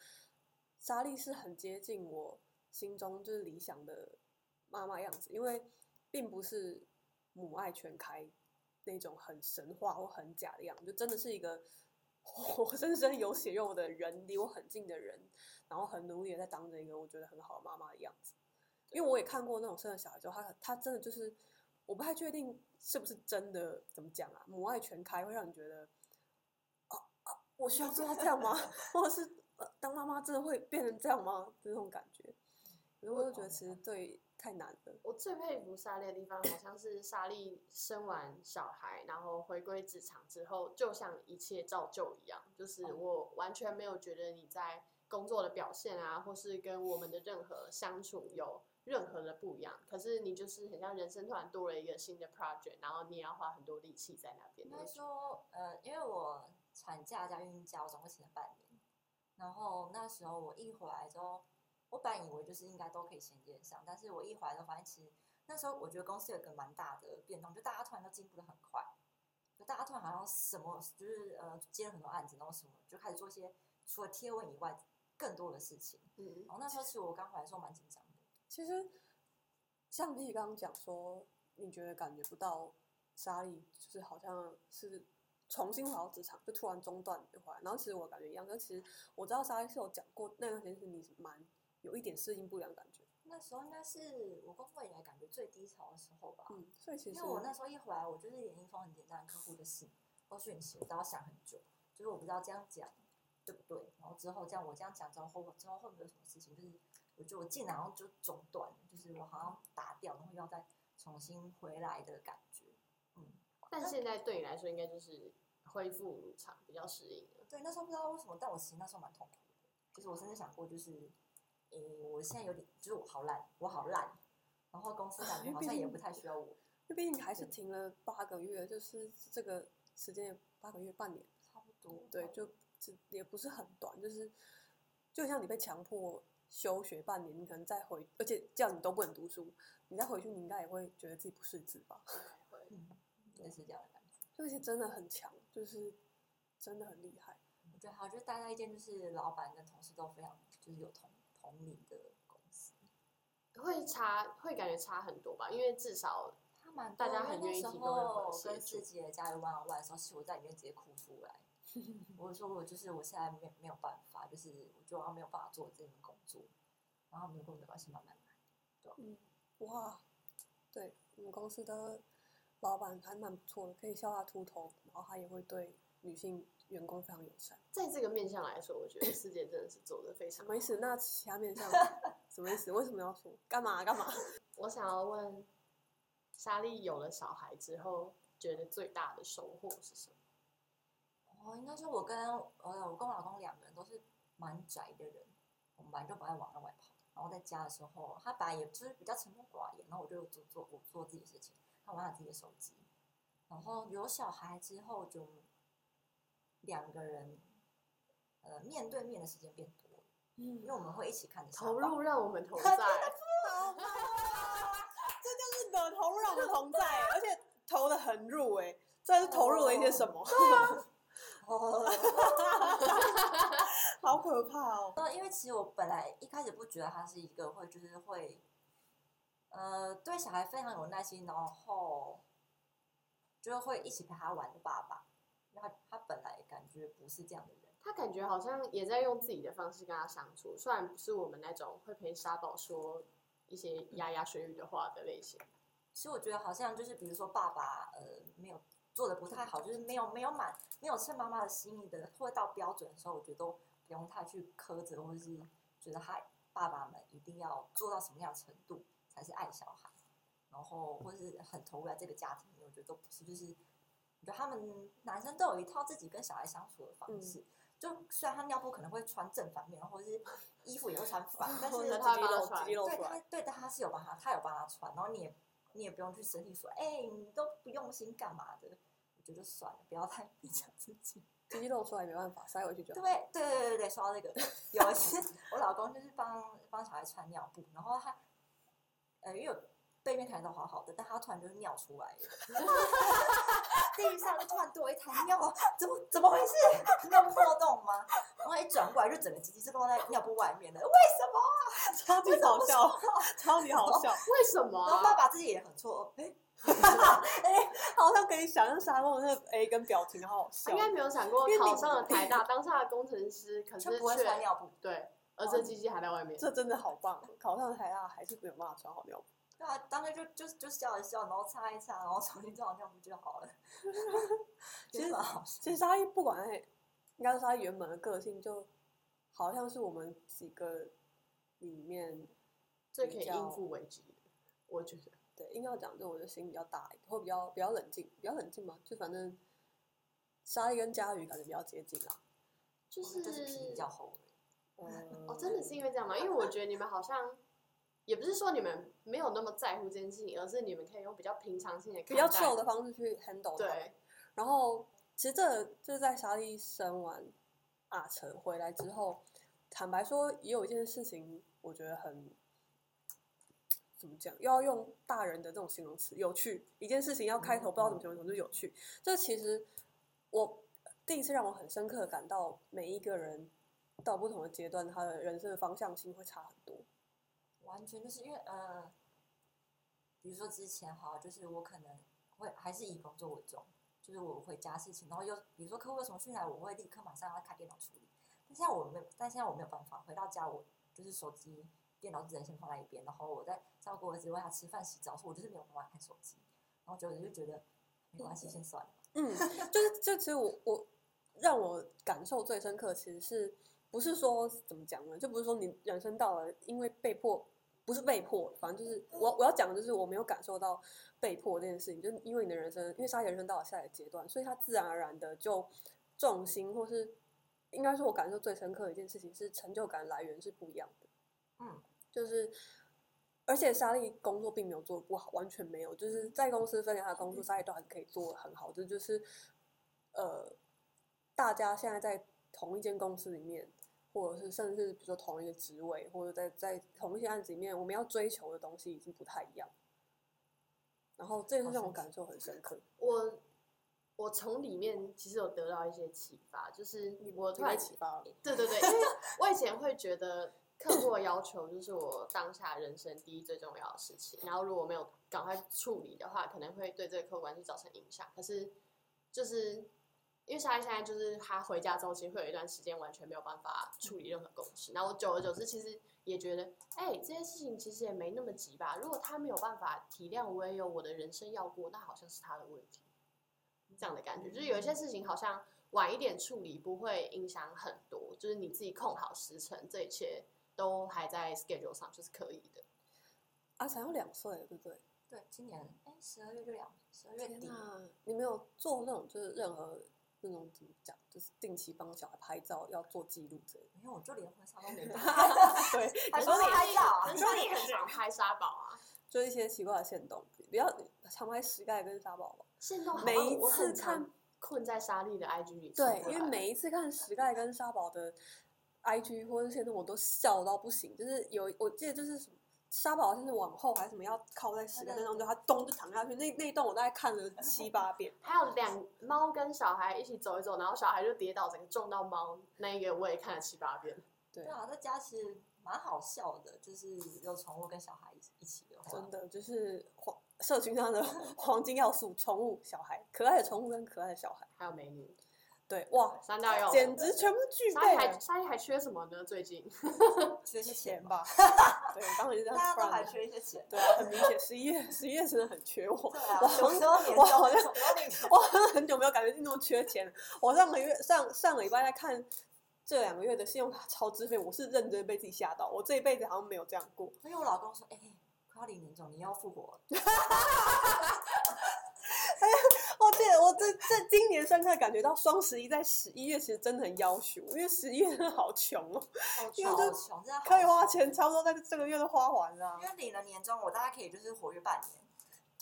莎莉是很接近我心中就是理想的妈妈样子，因为并不是母爱全开那种很神话或很假的样子，就真的是一个活生生有血肉的人，离我很近的人，然后很努力的在当着一个我觉得很好的妈妈的样子。因为我也看过那种生了小孩之后，他他真的就是，我不太确定是不是真的怎么讲啊，母爱全开会让你觉得，啊啊，我需要做到这样吗？或者是呃，当妈妈真的会变成这样吗？这种感觉，可是我就觉得其实对太难了。我最佩服莎莉的地方，好像是莎莉生完小孩，然后回归职场之后，就像一切照旧一样，就是哦我完全没有觉得你在工作的表现啊，或是跟我们的任何相处有任何的不一样。可是你就是很像人生突然多了一个新的 project，然后你也要花很多力气在那边应该。说，呃，因为我产假加孕假，我总共请了半年。然后那时候我一回来之后，我本来以为就是应该都可以衔接上，但是我一回来之后发现，其实那时候我觉得公司有一个蛮大的变动，就大家突然都进步的很快，就大家突然好像什么就是呃接了很多案子，然后什么就开始做一些除了贴文以外更多的事情。嗯然后那时候其实我刚回来的时候蛮紧张的。其实像你刚刚讲说，你觉得感觉不到沙莉就是好像是重新回到职场，就突然中断就回来。然后其实我感觉一样，但其实我知道莎莉是有讲过那段时间是你蛮有一点适应不良的感觉。那时候应该是我工作以来感觉最低潮的时候吧。嗯，所以其实因为我那时候一回来，我就是连一封很简单的客户的信或讯息，我都要想很久，就是我不知道这样讲对不对，然后之后这样我这样讲之后，后之后会不会有什么事情？就是我觉得我进来然后就中断，就是我好像打掉，然后又要再重新回来的感觉。嗯，但现在对你来说，应该就是恢复如常，比较适应了。对，那时候不知道为什么，但我其实那时候蛮痛苦的，就是我甚至想过，就是，诶，我现在有点，就是我好烂，我好烂，然后公司感觉好像也不太需要我，因为毕竟你还是停了八个月，就是这个时间八个月半年，差不多。对，就这也不是很短，就是就像你被强迫休学半年，你可能再回，而且叫你都不能读书，你再回去，你应该也会觉得自己不识字吧？嗯，类似这样的感觉。就是真的很强，就是真的很厉害。我觉得好，就是待在一间就是老板跟同事都非常就是有同同理的公司，会差，会感觉差很多吧，因为至少他蛮大家很愿意提供任何协助跟自己的家人玩玩的时候，是我在里面直接哭出来。我说我就是我现在没有没有办法，就是我觉得我没有办法做这份工作，然后我们就跟我没关系，慢慢来。嗯，哇，对我们公司的老板还蛮不错的，可以笑他秃头，然后他也会对女性员工非常友善。在这个面向来说，我觉得世界真的是做的非常好什么意。思？那其他面向 什么意思？为什么要说干嘛干嘛？我想要问，莎莉有了小孩之后，觉得最大的收获是什么？哦，应该说我跟呃我跟我老公两个人都是蛮宅的人，我们本来就不爱往外跑。然后在家的时候，他本来也就是比较沉默寡言，然后我就做做我做自己的事情，他玩他自己的手机。然后有小孩之后，就两个人呃面对面的时间变多了，因嗯为我们会一起看着投入让我们同 在，这就是的投入让我们同在，而且投的很入哎、这是投入了一些什么？哦，好可怕哦！呃，因为其实我本来一开始不觉得他是一个会就是会，呃，对小孩非常有耐心，然后就会一起陪他玩的爸爸。他他本来感觉不是这样的人，他感觉好像也在用自己的方式跟他相处，虽然不是我们那种会陪沙宝说一些牙牙学语的话的类型。其实我觉得好像就是比如说爸爸呃没有做的不太好，就是没有没有满没有趁妈妈的心意的，或到标准的时候，我觉得都不用太去苛责，或者是觉得他爸爸们一定要做到什么样的程度才是爱小孩。然后或是很投入在这个家庭里，我觉得都不是，就是我觉得他们男生都有一套自己跟小孩相处的方嗯式。就虽然他尿布可能会穿正反面，或者是衣服也会穿反，但是他鸡肉帮他穿对鸡肉出来他，对他是有帮他，他有帮他穿，然后你也你也不用去生气说，哎、你都不用心干嘛的？我觉得就算了，不要太勉强自己。肌肉出来没办法，塞回去就好。对对对对对，说到这个，有一次我老公就是帮帮小孩穿尿布，然后他呃因为我背面看起来都好好的，但他突然就是尿出来了，地上就突然多一滩尿，怎么怎么回事？尿布破洞吗？然后一转过来就整个鸡鸡是落在尿布外面的，为什么啊？超级好笑，超级好笑。为什么然后爸啊？爸自己也很错，哎、哎，好像可以想象沙漠那个 A 跟表情，好好笑他应。该没有想过因为你考上了台大，当下的工程师，可就是不会穿尿布。对，而这鸡鸡还在外面。这真的好棒，考上台大还是没有办法穿好尿布。对啊，当时就就就笑一笑，然后擦一擦，然后重新装好尿不就好了。其实蛮好笑其实沙溢不管在，应该说她原本的个性，就好像是我们几个里面最可以应付危机的，我觉得。对，硬要讲，就我的心比较大一点，会比较比较冷静，比较冷静嘛。就反正沙溢跟佳宇感觉比较接近啦。就我们就是皮比较厚。嗯，哦，真的是因为这样吗？因为我觉得你们好像，也不是说你们没有那么在乎这件事情，而是你们可以用比较平常心的比较看待 chill 的方式去 handle 它。对，然后其实这就是在沙莉生完阿成回来之后，坦白说，也有一件事情，我觉得很怎么讲，又要用大人的这种形容词，有趣。一件事情要开头不知道怎么形容，就是有趣。这其实我第一次让我很深刻的感到，每一个人到不同的阶段，他的人生的方向性会差很多。完全就是因为呃，比如说之前哈，就是我可能会还是以工作为重，就是我回家事情，然后又比如说客户有什么讯来，我会立刻马上要开电脑处理。但现在我没有，但现在我没有办法，回到家我就是手机、电脑只能先放在一边，然后我在照顾儿子，喂他吃饭、洗澡，所以我就是没有办法看手机。然后久了就觉得没关系，先算了。嗯，就是就其实我我让我感受最深刻，其实是不是说怎么讲呢？就不是说你人生到了因为被迫，不是被迫，反正就是我我要讲的就是我没有感受到被迫这件事情，就是因为你的人生，因为他人生到了下一个阶段，所以他自然而然的就重心或是应该说我感受最深刻的一件事情是成就感来源是不一样的。嗯，就是，而且莎莉工作并没有做的不好，完全没有，就是在公司分享她的工作，莎莉都还是可以做的很好。这就是，呃，大家现在在同一间公司里面，或者是甚至比如说同一个职位，或者在在同一些案子里面，我们要追求的东西已经不太一样。然后这件事让我感受很深刻。我我从里面其实有得到一些启发，就是我突你被然启发了，对对对，因为我以前会觉得客户的要求就是我当下人生第一最重要的事情，然后如果没有赶快处理的话，可能会对这个客户关系造成影响。可是就是因为莎莉现在就是她回家之后，其实会有一段时间完全没有办法处理任何公事，然后我久而久之，其实也觉得，哎、这件事情其实也没那么急吧。如果他没有办法体谅我也有我的人生要过，那好像是他的问题。这样的感觉，就是有一些事情好像晚一点处理不会影响很多，就是你自己控好时辰，这一切都还在 schedule 上，就是可以的。阿才要两岁了，对不对？对，今年哎十二月就两，十二月底。那你没有做那种就是任何那种怎么讲，就是定期帮小孩拍照要做记录之类的。因为我就连婚纱都没 拍对，还说你拍照啊你说你很常拍沙宝啊，就一些奇怪的线动，不要常拍石盖跟沙宝宝。线动好每一次看困在沙粒的 IG 里出对，因为每一次看石盖跟沙宝的 IG 或者是线动，我都笑到不行。就是有我记得就是什么沙宝好像是往后还是什么要靠在石盖身上，就他咚就躺下去。那那一段我大概看了七八遍。还有两猫跟小孩一起走一走，然后小孩就跌倒，整个撞到猫，那一个我也看了七八遍。对对，啊，在家其实蛮好笑的，就是有宠物跟小孩一起一起的话，真的就是黄社群上的 黄金要素：宠物、小孩，可爱的宠物跟可爱的小孩。还有美女，对，哇，三大用，简直全部具备了。莎莉还缺什么呢？最近缺些钱钱吧，吧，对，刚刚也是这样大家都还缺一些钱。对啊，很明显，十一月十一月真的很缺我。对啊，我什么时候年我好像终？什么时候领钱？我好像很久没有感觉自己那么缺钱。我上个月上上个礼拜在看这两个月的信用卡超支费，我是认真被自己吓到。我这一辈子好像没有这样过。因为我老公说，哎、快要临年终，你要复活了，我记得我这这今年深刻感觉到双十一在十一月其实真的很要求，因为十一月真的好穷哦，好因为巧就穷，真的可以花穷钱差不多在这个月都花完了啊。因为领了年终，我大概可以就是活跃半年。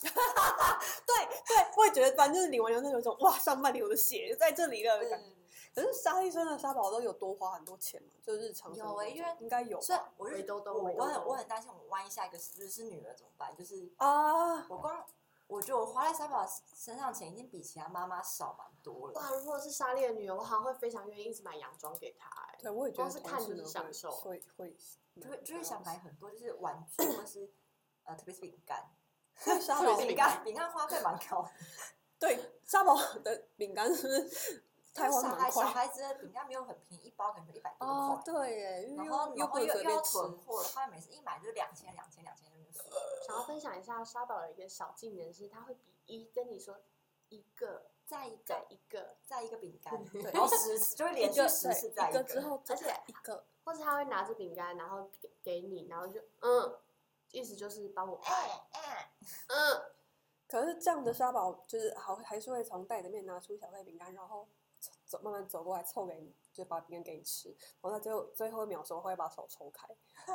对对，我也觉得，反正就是领完年终有一种哇，上半年我的血在这里了的感觉。可是沙利生的沙宝都有多花很多钱嘛，就日常有欸因为应该有所以我我我很我很担心，我万一下一个就是是女儿怎么办？就是啊，我光我觉得我花在沙宝身上钱已经比其他妈妈少蛮多了。哇，如果是莎莉的女儿，我好像会非常愿意一直买洋装给她、哎，对，我也觉得光是看就是同事们会享受会会就会就会想买很多，就是玩具或是呃，特别是饼干，对沙 宝饼干饼干花费蛮高的。对沙宝的饼干是不是 太小孩小花蛮快？孩子的饼干没有很便宜，一包可能就一百多哦，块。对耶，然后又然后又又要囤货的话，每次一买就是两千两千两千。想要分享一下沙宝的一个小技能是，他会比一跟你说一个再一个一个，再一个饼干，对然后十次就会连续十次对再一个之后，而且一个或者他会拿着饼干，然后给给你，然后就嗯，意思就是帮我拍，哎哎，嗯，可是这样的沙宝就是好，还是会从袋里面拿出一小块饼干，然后走走慢慢走过来凑给你，就把饼干给你吃，然后他最后最后一秒的时候会把手抽开，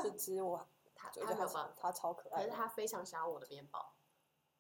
就 其实我他觉得他他没有办法，他超可爱可是。他非常想要我的面包，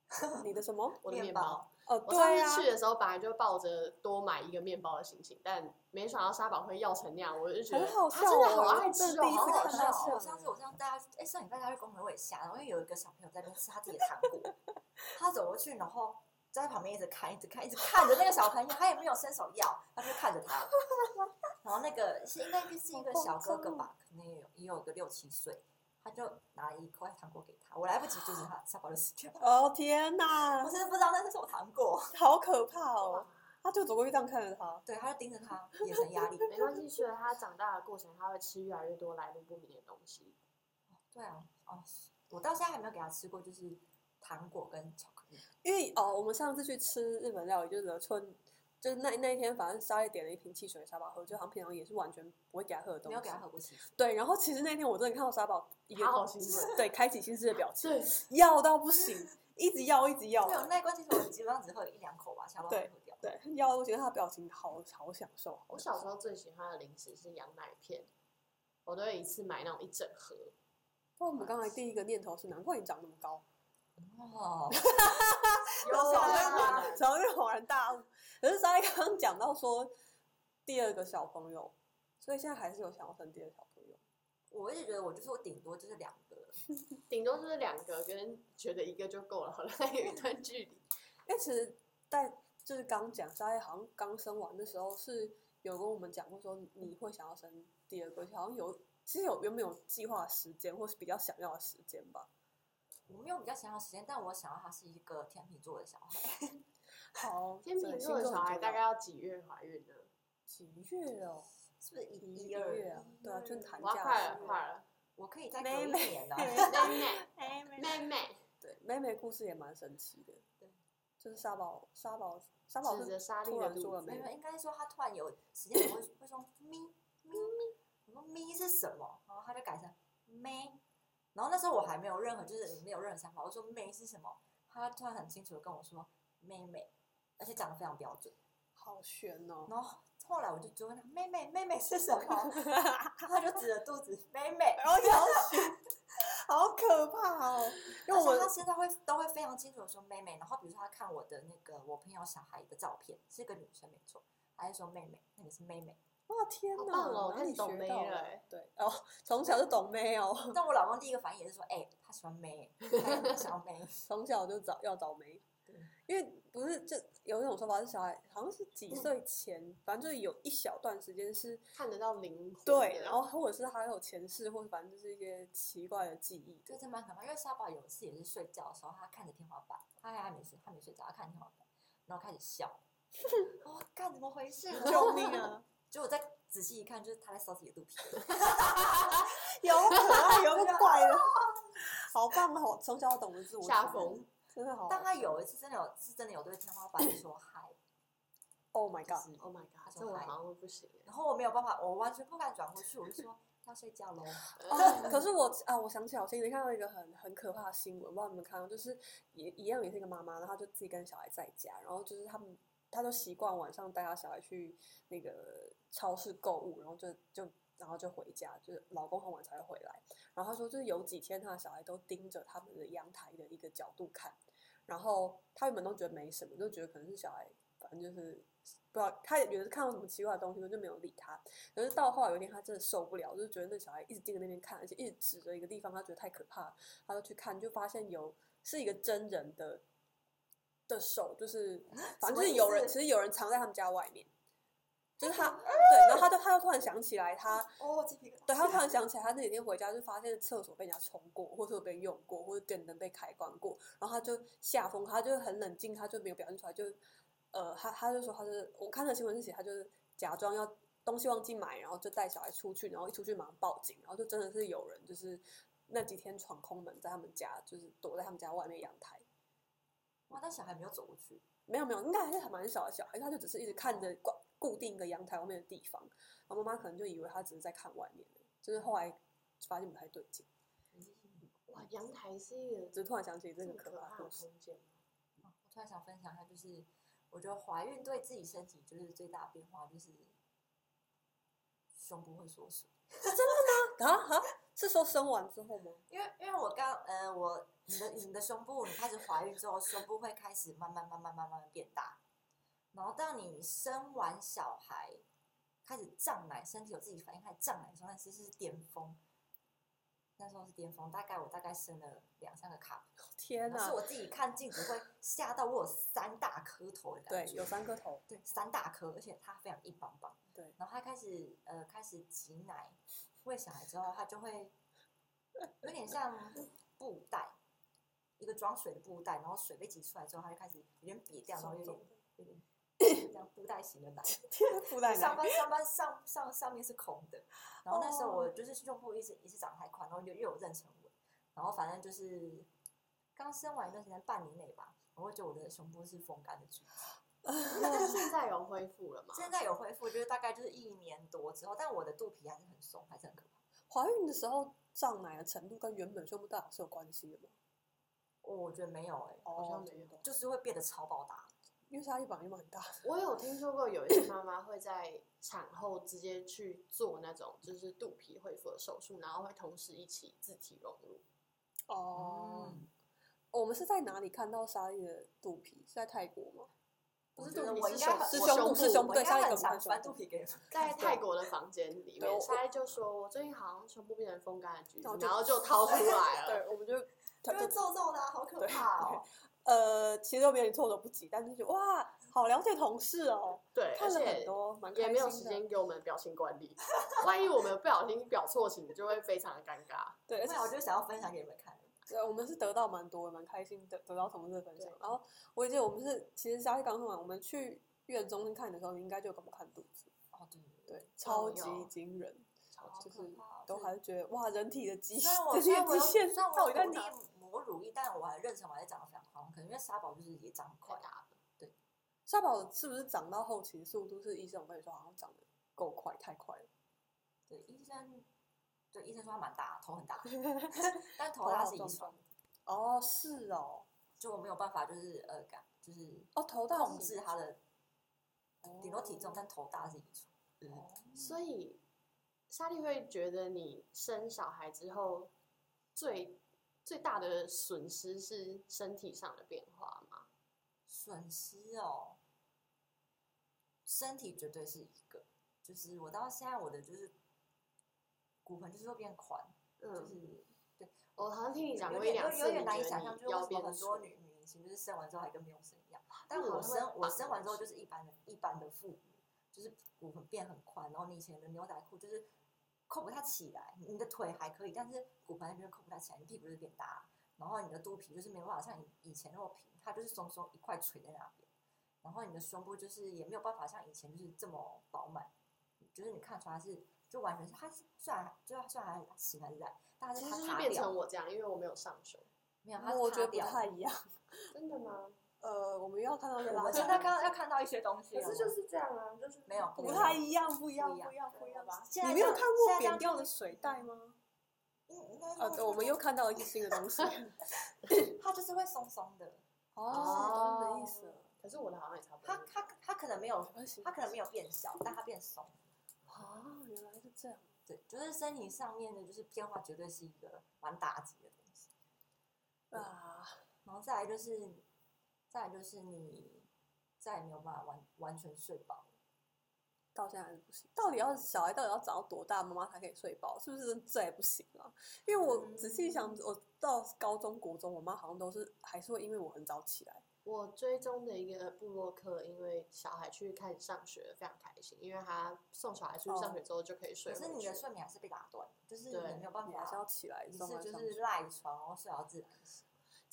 你的什么？我的面包。哦，我上次，去的时候，本来就抱着多买一个面包的心情，但没想到沙宝会要成那样，我就觉得很好他真的好笑哦爱吃的第一次好好看到笑哦。这样我上次我让大家，哎，上礼拜大家去公园我也吓，然后因为有一个小朋友在那边吃他自己的糖果，他走过去，然后在旁边一直看，一直看，一直看着那个小朋友，他也没有伸手要，他就看着他。然后那个是应该是一个小哥哥吧，可能也有也有个六七岁，他就拿了一块糖果给他，我来不及阻止他，沙宝就死掉了。哦天哪我，真的不知道那是什么糖果，好可怕哦！他就走过去这样看着他，对，他就盯着他，眼神压力。没关系，随着他长大的过程，他会吃越来越多来路不明的东西。对啊，哦，我到现在还没有给他吃过，就是糖果跟巧克力。因为哦，我们上次去吃日本料理，就是春，就是那那一天，反正沙莉点了一瓶汽水给沙宝喝，就好像平常也是完全不会给他喝的东西。没有给他喝过汽水。对，然后其实那天我真的看到沙宝一个他好兴奋 对，开启心智的表情，对，要到不行，一直要，一直要没，有那一罐汽水，我基本上只喝一两口吧，其他都对喝掉。对，要到不行，他的表情好好享受。我小时候最喜欢的零食是羊奶片，我都会一次买那种一整盒。那我们刚才第一个念头是，难怪你长那么高，哦，有小啊妹小妹恍然大悟。可是沙莉刚刚讲到说第二个小朋友，所以现在还是有想要生第二个小朋友。我一直觉得我就是我顶多就是两个，顶多就是两个，跟觉得一个就够了，好像有一段距离。哎，其实，在就是刚讲沙莉好像刚生完的时候，是有跟我们讲过说你会想要生第二个，好像有其实有原本有计划的时间，或是比较想要的时间吧。我没有比较想要时间，但我想要他是一个天秤座的小孩。好，天秤座的小孩大概要几月怀孕呢？几月哦？是不是一一个月啊？对啊，就是寒假我要快了，快了。我可以再妹妹妹妹，妹妹，对，妹妹故事也蛮神奇的。对，就是沙宝，沙宝，沙宝是指着莎莉突然说了没有没有，应该说他突然有时间会 会说咪咪咪，我说咪是什么？然后他就改成妹。然后那时候我还没有任何就是没有任何想法，我说妹是什么？他突然很清楚的跟我说妹妹，而且讲的非常标准。好悬哦。然后后来我就追问他妹妹妹妹是什么？他就指着肚子妹妹。然后要悬，好可怕哦！因为我们现在会都会非常清楚的说妹妹，然后比如说他看我的那个我朋友小孩的照片，是个女生没错，他就说妹妹，那你是妹妹。哇天哪，好棒哦哪里开始懂妹学到了欸对哦，从小就懂妹哦，但我老公第一个反应也是说，哎、他喜欢妹，他喜欢妹。从小就找要找妹对。因为不是就有一种说法是小孩好像是几岁前，反正就是有一小段时间是看得到灵魂。对，然后或者是他有前世，或者反正就是一些奇怪的记忆的。这真蛮可怕，因为沙宝有一次也是睡觉的时候，他看着天花板，他还没睡，他没睡着，他看天花板，然后开始笑。哦，干怎么回事？救命啊！结果再仔细一看，就是他在烧自己的肚皮。有可爱，有个怪的，好棒哦！从小懂得自我下承认风，真的好。但他有一次真的有是真的有对天花板 说嗨，，Oh my god！是 Oh my god，这我好像会不行。然后我没有办法，我完全不敢转过去，我就说 要睡觉喽。哦，可是我啊，我想起来，我前几天看到一个很很可怕的新闻，不知道你们看到，就是也一样也是一个妈妈，然后就自己跟小孩在家，然后就是他们，他就习惯晚上带他小孩去那个超市购物，然后就就然后就回家，就是老公很晚才会回来。然后他说，就是有几天他的小孩都盯着他们的阳台的一个角度看，然后他原本都觉得没什么，就觉得可能是小孩，反正就是。不知道，他也觉得看到什么奇怪的东西，就没有理他。可是到后来有一天，他真的受不了，就是觉得那小孩一直盯着那边看，而且一直指着一个地方，他觉得太可怕，他就去看，就发现有是一个真人的的手，就是反正就是有人，其实有人藏在他们家外面，就是他对，然后他就他就突然想起来，他哦，鸡皮疙瘩。对他突然想起来，他那几天回家就发现厕所被人家冲过，或者被人用过，或者电灯被开关过，然后他就吓疯，他就很冷静，他就没有表现出来，就。呃，他他就说他是我看的新闻是写他就是假装要东西忘记买，然后就带小孩出去，然后一出去马上报警，然后就真的是有人就是那几天闯空门在他们家，就是躲在他们家外面阳台。哇，但小孩没有走过去？没有没有，应该还是蛮小的小孩，他就只是一直看着固固定一个阳台外面的地方，然后妈妈可能就以为他只是在看外面的，就是后来发现不太对劲。哇，阳台是一个，只突然想起这个可怕的空间。我突然想分享一下，就是。我觉得怀孕对自己身体就是最大变化，就是胸部会缩水。真的吗？啊哈，是说生完之后吗？因为因为我刚呃，我你的你的胸部，你开始怀孕之后，胸部会开始慢慢慢慢慢慢变大，然后到你生完小孩开始胀奶，身体有自己反应开始胀奶的时候，那其实是巅峰。那时候是巅峰，大概我大概生了两三个卡，天哪！是我自己看镜子会吓到我有三大颗头的感觉，对，有三颗头，对，三大颗，而且它非常硬邦邦，对。然后他开始呃开始挤奶喂小孩之后，他就会有点像布袋，一个装水的布袋，然后水被挤出来之后，他就开始有点瘪掉，然后有点有点。这样布袋型的奶，布袋上班上班上上上面是空的，然后那时候我就是胸部一直一直长太宽，然后又又有妊娠纹，然后反正就是刚生完一段时间，半年内吧，我会觉得我的胸部是风干的状态。现在有恢复了吗？现在有恢复，就是大概就是一年多之后，但我的肚皮还是很松，还是很可怕。怀孕的时候胀奶的程度跟原本胸部大小是有关系的吗？我觉得没有哎，好像没有，就是会变得超爆大。因为沙力榜又很大。我有听说过有一些妈妈会在产后直接去做那种就是肚皮恢复的手术，然后会同时一起自体融入。哦，我们是在哪里看到沙力的肚皮？是在泰国吗？不是肚皮，是胸部，是胸部。对，沙力怎么翻肚皮给？在泰国的房间里面，沙力就说：“我最近好像胸部变成风干的橘子，然后就掏出来了。”对，我们就就皱皱的，好可怕哦。呃，其实都别人措手不及，但是就哇，好了解同事哦。对，看了很多，蛮也没有时间给我们表情管理。万一我们不小心表错情，就会非常的尴尬。对，而且我就想要分享给你们看。对，我们是得到蛮多，蛮开心的，得到同事的分享。然后我记得我们是，其实沙利刚说完，我们去院中心看的时候，应该就给我们看肚子。哦，对对，超级惊人，就是都还是觉得哇，人体的极限，人体的极限到底在哪？我乳液，但我还认成，我还长得非可能因为沙宝就是也长很快。对，沙宝是不是长到后期速度是医生我跟你说好像长得够快，太快了。对，医生，对医生说他蛮大，头很大，但头大是遗传。哦，是哦，就我没有办法，就是呃，感就是哦，头大控制他的顶多体重，但头大是遗传。哦，所以莎莉会觉得你生小孩之后最。最大的损失是身体上的变化吗？损失哦，身体绝对是一个。就是我到现在我的就是骨盆就是会变宽，就是对。我好像听你讲过一两次，有点难以想象，就是为很多女女明星就是生完之后还跟没有生一样。但我生我生完之后就是一般的一般的妇女，就是骨盆变很宽，然后你以前的牛仔裤就是。扣不太起来，你的腿还可以，但是骨盆那边扣不太起来，你屁股就变大，然后你的肚皮就是没有办法像以以前那么平，它就是松松一块垂在那边，然后你的胸部就是也没有办法像以前就是这么饱满，就是你看出来是就完全是它是虽然就虽然还形还在，但是它变成我这样，因为我没有上胸，没有，它我觉得不太一样，真的吗？呃，我们又要看到一些我拉们现在看要看到一些东西可是就是这样啊，就是没有不太一样，不一样，不一样不一样，吧？你没有看过扁掉的水袋吗？应应该呃，我们又看到一些新的东西。它就是会松松的，哦，懂你的意思了。可是我的好像也差不多。它它它可能没有它可能没有变小，但它变松。啊，原来是这样。对，就是身体上面的，就是变化绝对是一个蛮打击的东西。啊，然后再来就是，再来就是你再也没有办法完完全睡饱。到现在还是不行。到底要小孩到底要长到多大，妈妈才可以睡饱？是不是这也不行啊？因为我仔细想，我到高中、国中，我妈好像都是还是会因为我很早起来。我追踪的一个部落客，因为小孩去开始上学，非常开心，因为他送小孩出去上学之后就可以睡。可是你的睡眠还是被打断，就是对你没有办法还是要，起来你。是就是赖床然后睡到自然醒。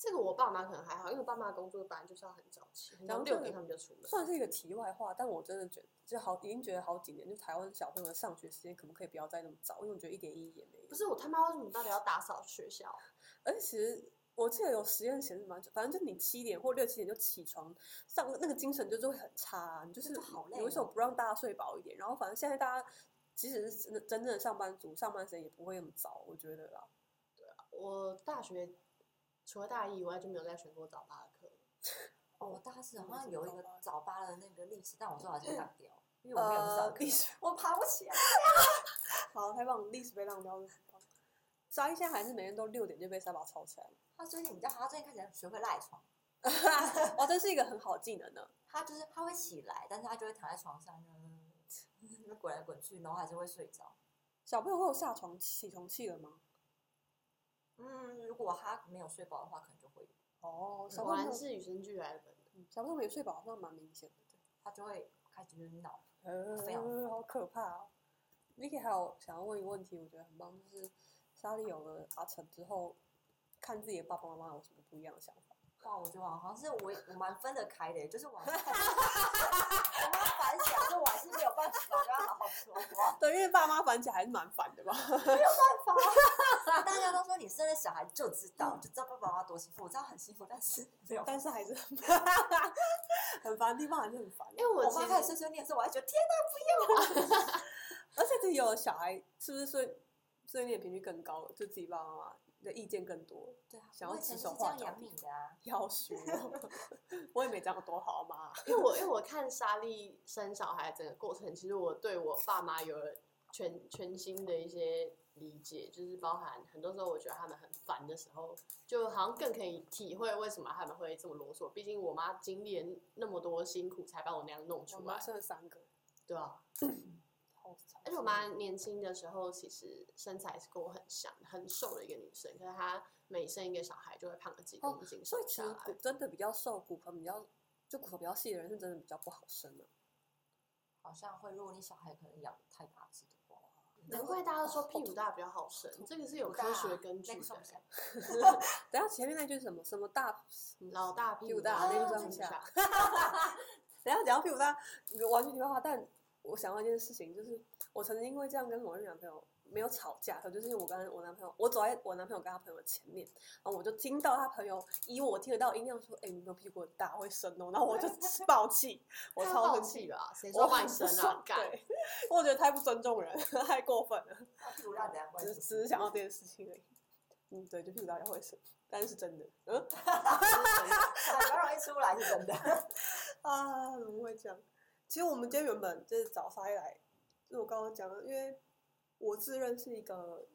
这个我爸妈可能还好，因为我爸妈的工作本来就是要很早起，然后六点他们就出门。算是一个题外话，但我真的觉得，就好已经觉得好几年，就台湾小朋友的上学时间可不可以不要再那么早？因为我觉得一点意义也没有不。是我他妈为什么到底要打扫学校？而且其实我记得有实验显示蛮，反正就你七点或六七点就起床，上那个精神就是会很差、啊，你就是就好累你为什么哦不让大家睡饱一点？然后反正现在大家即使是真真正的上班族，上班时间也不会那么早，我觉得啦。我大学除了大一以外就没有再选过早八的课。哦，我大四好像有一个早八的那个历史，但我最后还是当掉，因为我没有历史，我爬不起来。好，太棒了，历史被浪掉是很棒。沙一现在还是每天都六点就被沙宝吵起来了，他最近你知道，他最近开始学会赖床。哇，这是一个很好的技能呢。他就是他会起来，但是他就会躺在床上，就就滚来滚去，然后还是会睡着。小朋友会有下床起床气了吗？嗯，如果他没有睡饱的话，可能就会有，哦，小果朋友然是与生俱来的本能。嗯小朋友没睡饱好像蛮明显的。他就会开始晕闹。呃非常好可怕哦。Vicky 还有想要问一个问题，我觉得很棒，就是莎莉有了阿成之后，看自己的爸爸妈妈有什么不一样的想法？哇，我觉得好像是我我蛮分得开的，就是我 我还是没有办法跟他好好说话。对，因为爸妈烦起来还是蛮烦的吧？大家都说你生了小孩就知道，就知道爸爸妈妈多辛苦。我知道很辛苦，但是没有。但是还是很很烦的地方，还是很烦。因为我妈开始碎碎念的时候，我还觉得天哪，而且自己有了小孩，是不是碎碎念频率更高了？就自己爸爸妈妈的意见更多，对啊，想要指手画脚的你的啊。要学哦。我也没长得多好嘛。因为我因为我看莎莉生小孩整个过程，其实我对我爸妈有了全全新的一些理解，就是包含很多时候我觉得他们很烦的时候，就好像更可以体会为什么他们会这么啰嗦。毕竟我妈经历了那么多辛苦才把我那样弄我妈出来，生了三个，对 而且我妈年轻的时候其实身材是跟我很像，很瘦的一个女生，可是她每生一个小孩就会胖了几公斤，瘦所以其实。骨真的比较瘦、骨盆比较就骨头比较细的人，是真的比较不好生的。好像会，如果你小孩可能养太大只的话，难怪大家都说屁股大比较好生，这个是有科学根据的 等下前面那句是什么？什么大？老大屁屁股大那个那个算不下算不下。等下讲到屁股大，完全题外话。但我想到一件事情，就是我曾经因为这样跟某任男朋友没有吵架，可就是因为我跟我男朋友，我走在我男朋友跟他朋友的前面，然后我就听到他朋友以我听得到音量说：“哎、你没有屁股很大，会生哦。”然后我就 爆气，我超生气。气吧？谁我说帮你生啊！对，我觉得太不尊重人，太过分了。那屁股大怎样关只系？是只是想到这件事情而已。嗯，对，就屁股大家会生，但是是真的。嗯比较容易出来是真的。啊，怎么会这样？其实我们今天原本就是找沙一来，就是我刚刚讲的，因为我自认是一个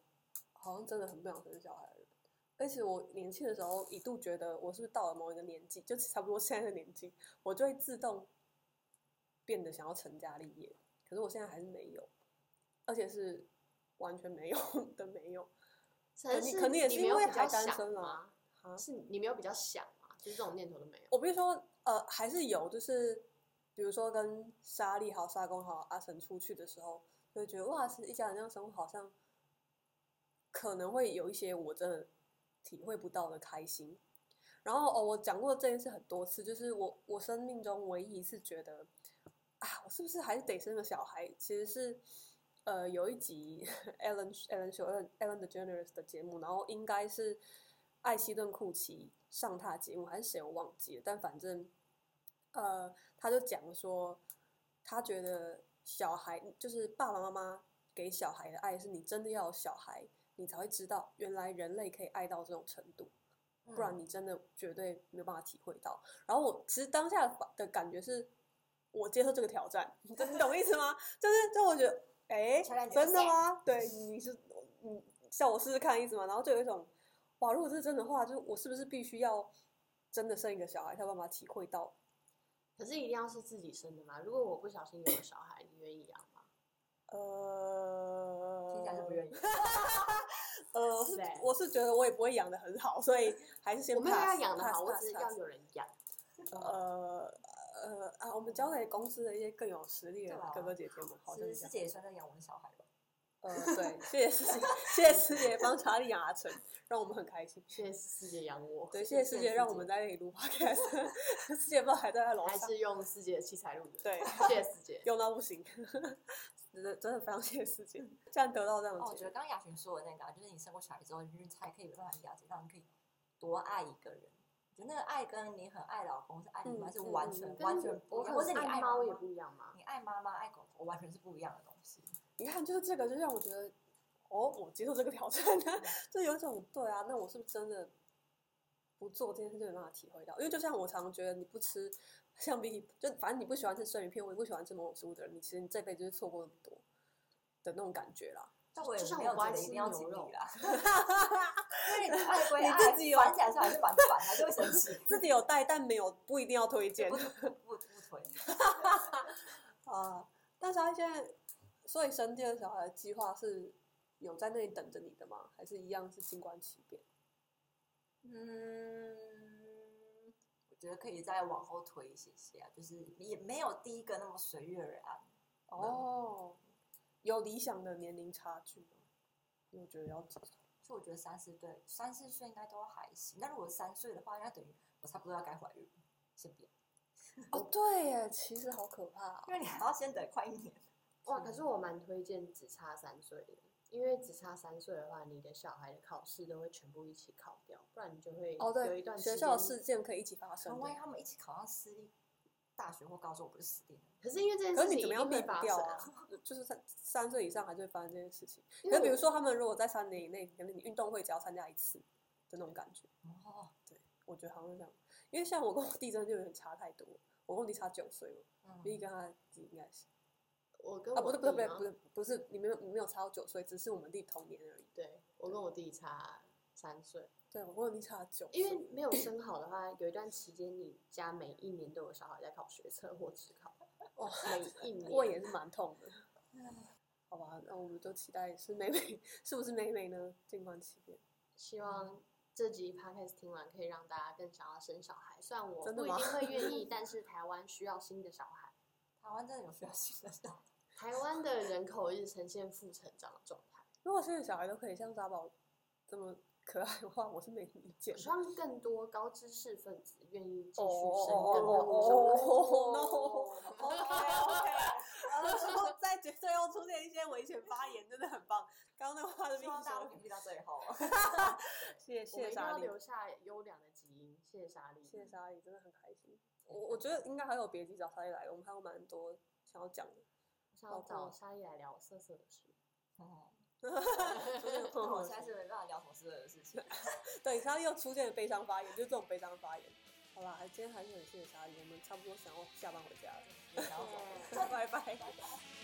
好像真的很不想生小孩的人，而且我年轻的时候一度觉得我是不是到了某一个年纪，就差不多现在的年纪，我就会自动变得想要成家立业。可是我现在还是没有，而且是完全没有的没有。可能是可能也是因为还单身啊是你没有比较想吗？就是这种念头都没有。我必须说，呃，还是有，就是比如说跟莎莉好、沙公好、阿神出去的时候，就会觉得哇，是一家人这样生活，好像可能会有一些我真的体会不到的开心。然后哦，我讲过这件事很多次，就是我我生命中唯一一次觉得啊，我是不是还是得生个小孩？其实是呃有一集 Ellen Ellen Show Ellen Ellen DeGeneres 的节目，然后应该是艾希顿库奇上他节目，还是谁我忘记了，但反正呃，他就讲说，他觉得小孩就是爸爸妈妈给小孩的爱，是你真的要有小孩，你才会知道原来人类可以爱到这种程度。不然嗯你真的绝对没有办法体会到。然后我其实当下的的感觉是，我接受这个挑战，你懂 意思吗？就是就我觉得，哎、真的吗？对，你是你叫我试试看意思吗？然后就有一种，哇，如果是真的话，就是我是不是必须要真的生一个小孩，才有办法体会到？可是一定要是自己生的吗？如果我不小心有了小孩，你愿意养吗？呃，听起来是不愿意。呃，是我是觉得我也不会养的很好，所以还是先我没有要养的 pass, 好，我只是要有人养。呃呃啊，我们交给公司的一些更有实力的哥哥姐姐们，好像师。姐也算在养我们小孩吧。呃，对，谢谢师姐，谢谢师姐帮查理养阿成，让我们很开心。谢谢师姐养我。对，谢谢师姐让我们在那里录 podcast。师姐不知道还在在楼上，还是用师姐的器材录的。对，谢谢师姐。用到不行，真的真的非常谢谢师姐，这样得到这样哦。我觉得刚刚雅群说的那个、啊，就是你生过小孩之后，你才可以有办法了解到你可以多爱一个人。我觉得那个爱跟你很爱老公是爱另一半是完全、完全不我一样，或是你爱猫也不一样吗？你爱妈妈爱狗狗完全是不一样的东西。你看，就是这个，就让我觉得，哦，我接受这个挑战，就有一种对啊，那我是不是真的不做这件事就没办法体会到？因为就像我常觉得，你不吃像比起就反正你不喜欢吃生鱼片，我也不喜欢吃某种食物的人，你其实你这辈子就是错过那么多的那种感觉啦。但我也就像没有我不爱吃觉得一定要牛肉经历啦，因为你爱归 你爱，自己有烦起来的时候还是蛮烦，还是会生气。自己有带，但没有不一定要推荐不不不不推。啊。但是他现在，所以生第二小孩的计划是有在那里等着你的吗？还是一样是静观其变？嗯，我觉得可以再往后推一些些啊，就是也没有第一个那么随遇而安。哦，有理想的年龄差距吗？因为我觉得要几岁？所以我觉得三四岁三四岁应该都还行。那如果三岁的话，应该等于我差不多要该怀孕，先别，哦，对耶，其实好可怕、哦因。为你还要先等快一年。哇，可是我蛮推荐只差三岁的，因为只差三岁的话，你的小孩的考试都会全部一起考掉，不然你就会哦，对有一段，学校事件可以一起发生那。万一他们一起考上私立大学或高中，我不是死定了？可是因为这件事情一是你怎么样避掉啊？就是三三岁以上还是会发生这件事情。因为我可比如说，他们如果在三年以内，可能你运动会只要参加一次的那种感觉，哦，对我觉得好像是这样。因为像我跟我弟真的就有点差太多，我跟我弟差九岁嘛，嗯比你跟他弟应该是我跟啊，不我是不是不是不是不是，你没有你没有差到九岁，只是我们弟同年而已。对我跟我弟差三岁，对，我跟我弟差九岁，因为没有生好的话，有一段期间你家每一年都有小孩在考学测或职考，哇，每一 年。胃也是蛮痛的。好吧，那我们就期待是妹妹，是不是妹妹呢？静观其变。希望这集 podcast 听完可以让大家更想要生小孩。虽然我不一定会愿意，但是台湾需要新的小孩。台湾真的有需要新的小孩。台湾的人口一直呈现负成长的状态，如果现在小孩都可以像扎宝这么可爱的话，我是没意见我。希望更多高知识分子愿意继续哦生更多的小孩。哦，no，OK OK，然后在最最后出现一些危险发言，真的很棒。刚刚那个话的必须希望大家说的，都可以听到最后。谢谢莎莉，留下优良的基因，谢谢莎莉。谢谢莎莉，真的很开心。我我觉得应该还有别集找莎莉来，我们还有蛮多想要讲的。要找沙溢来聊色色的事。哦，出 现 那我现在是没办法聊同事的事情。对，然后又出现了悲伤发言，就是这种悲伤发言。好啦，今天还是很谢谢沙溢，我们差不多想要下班回家了，然后拜拜。拜拜。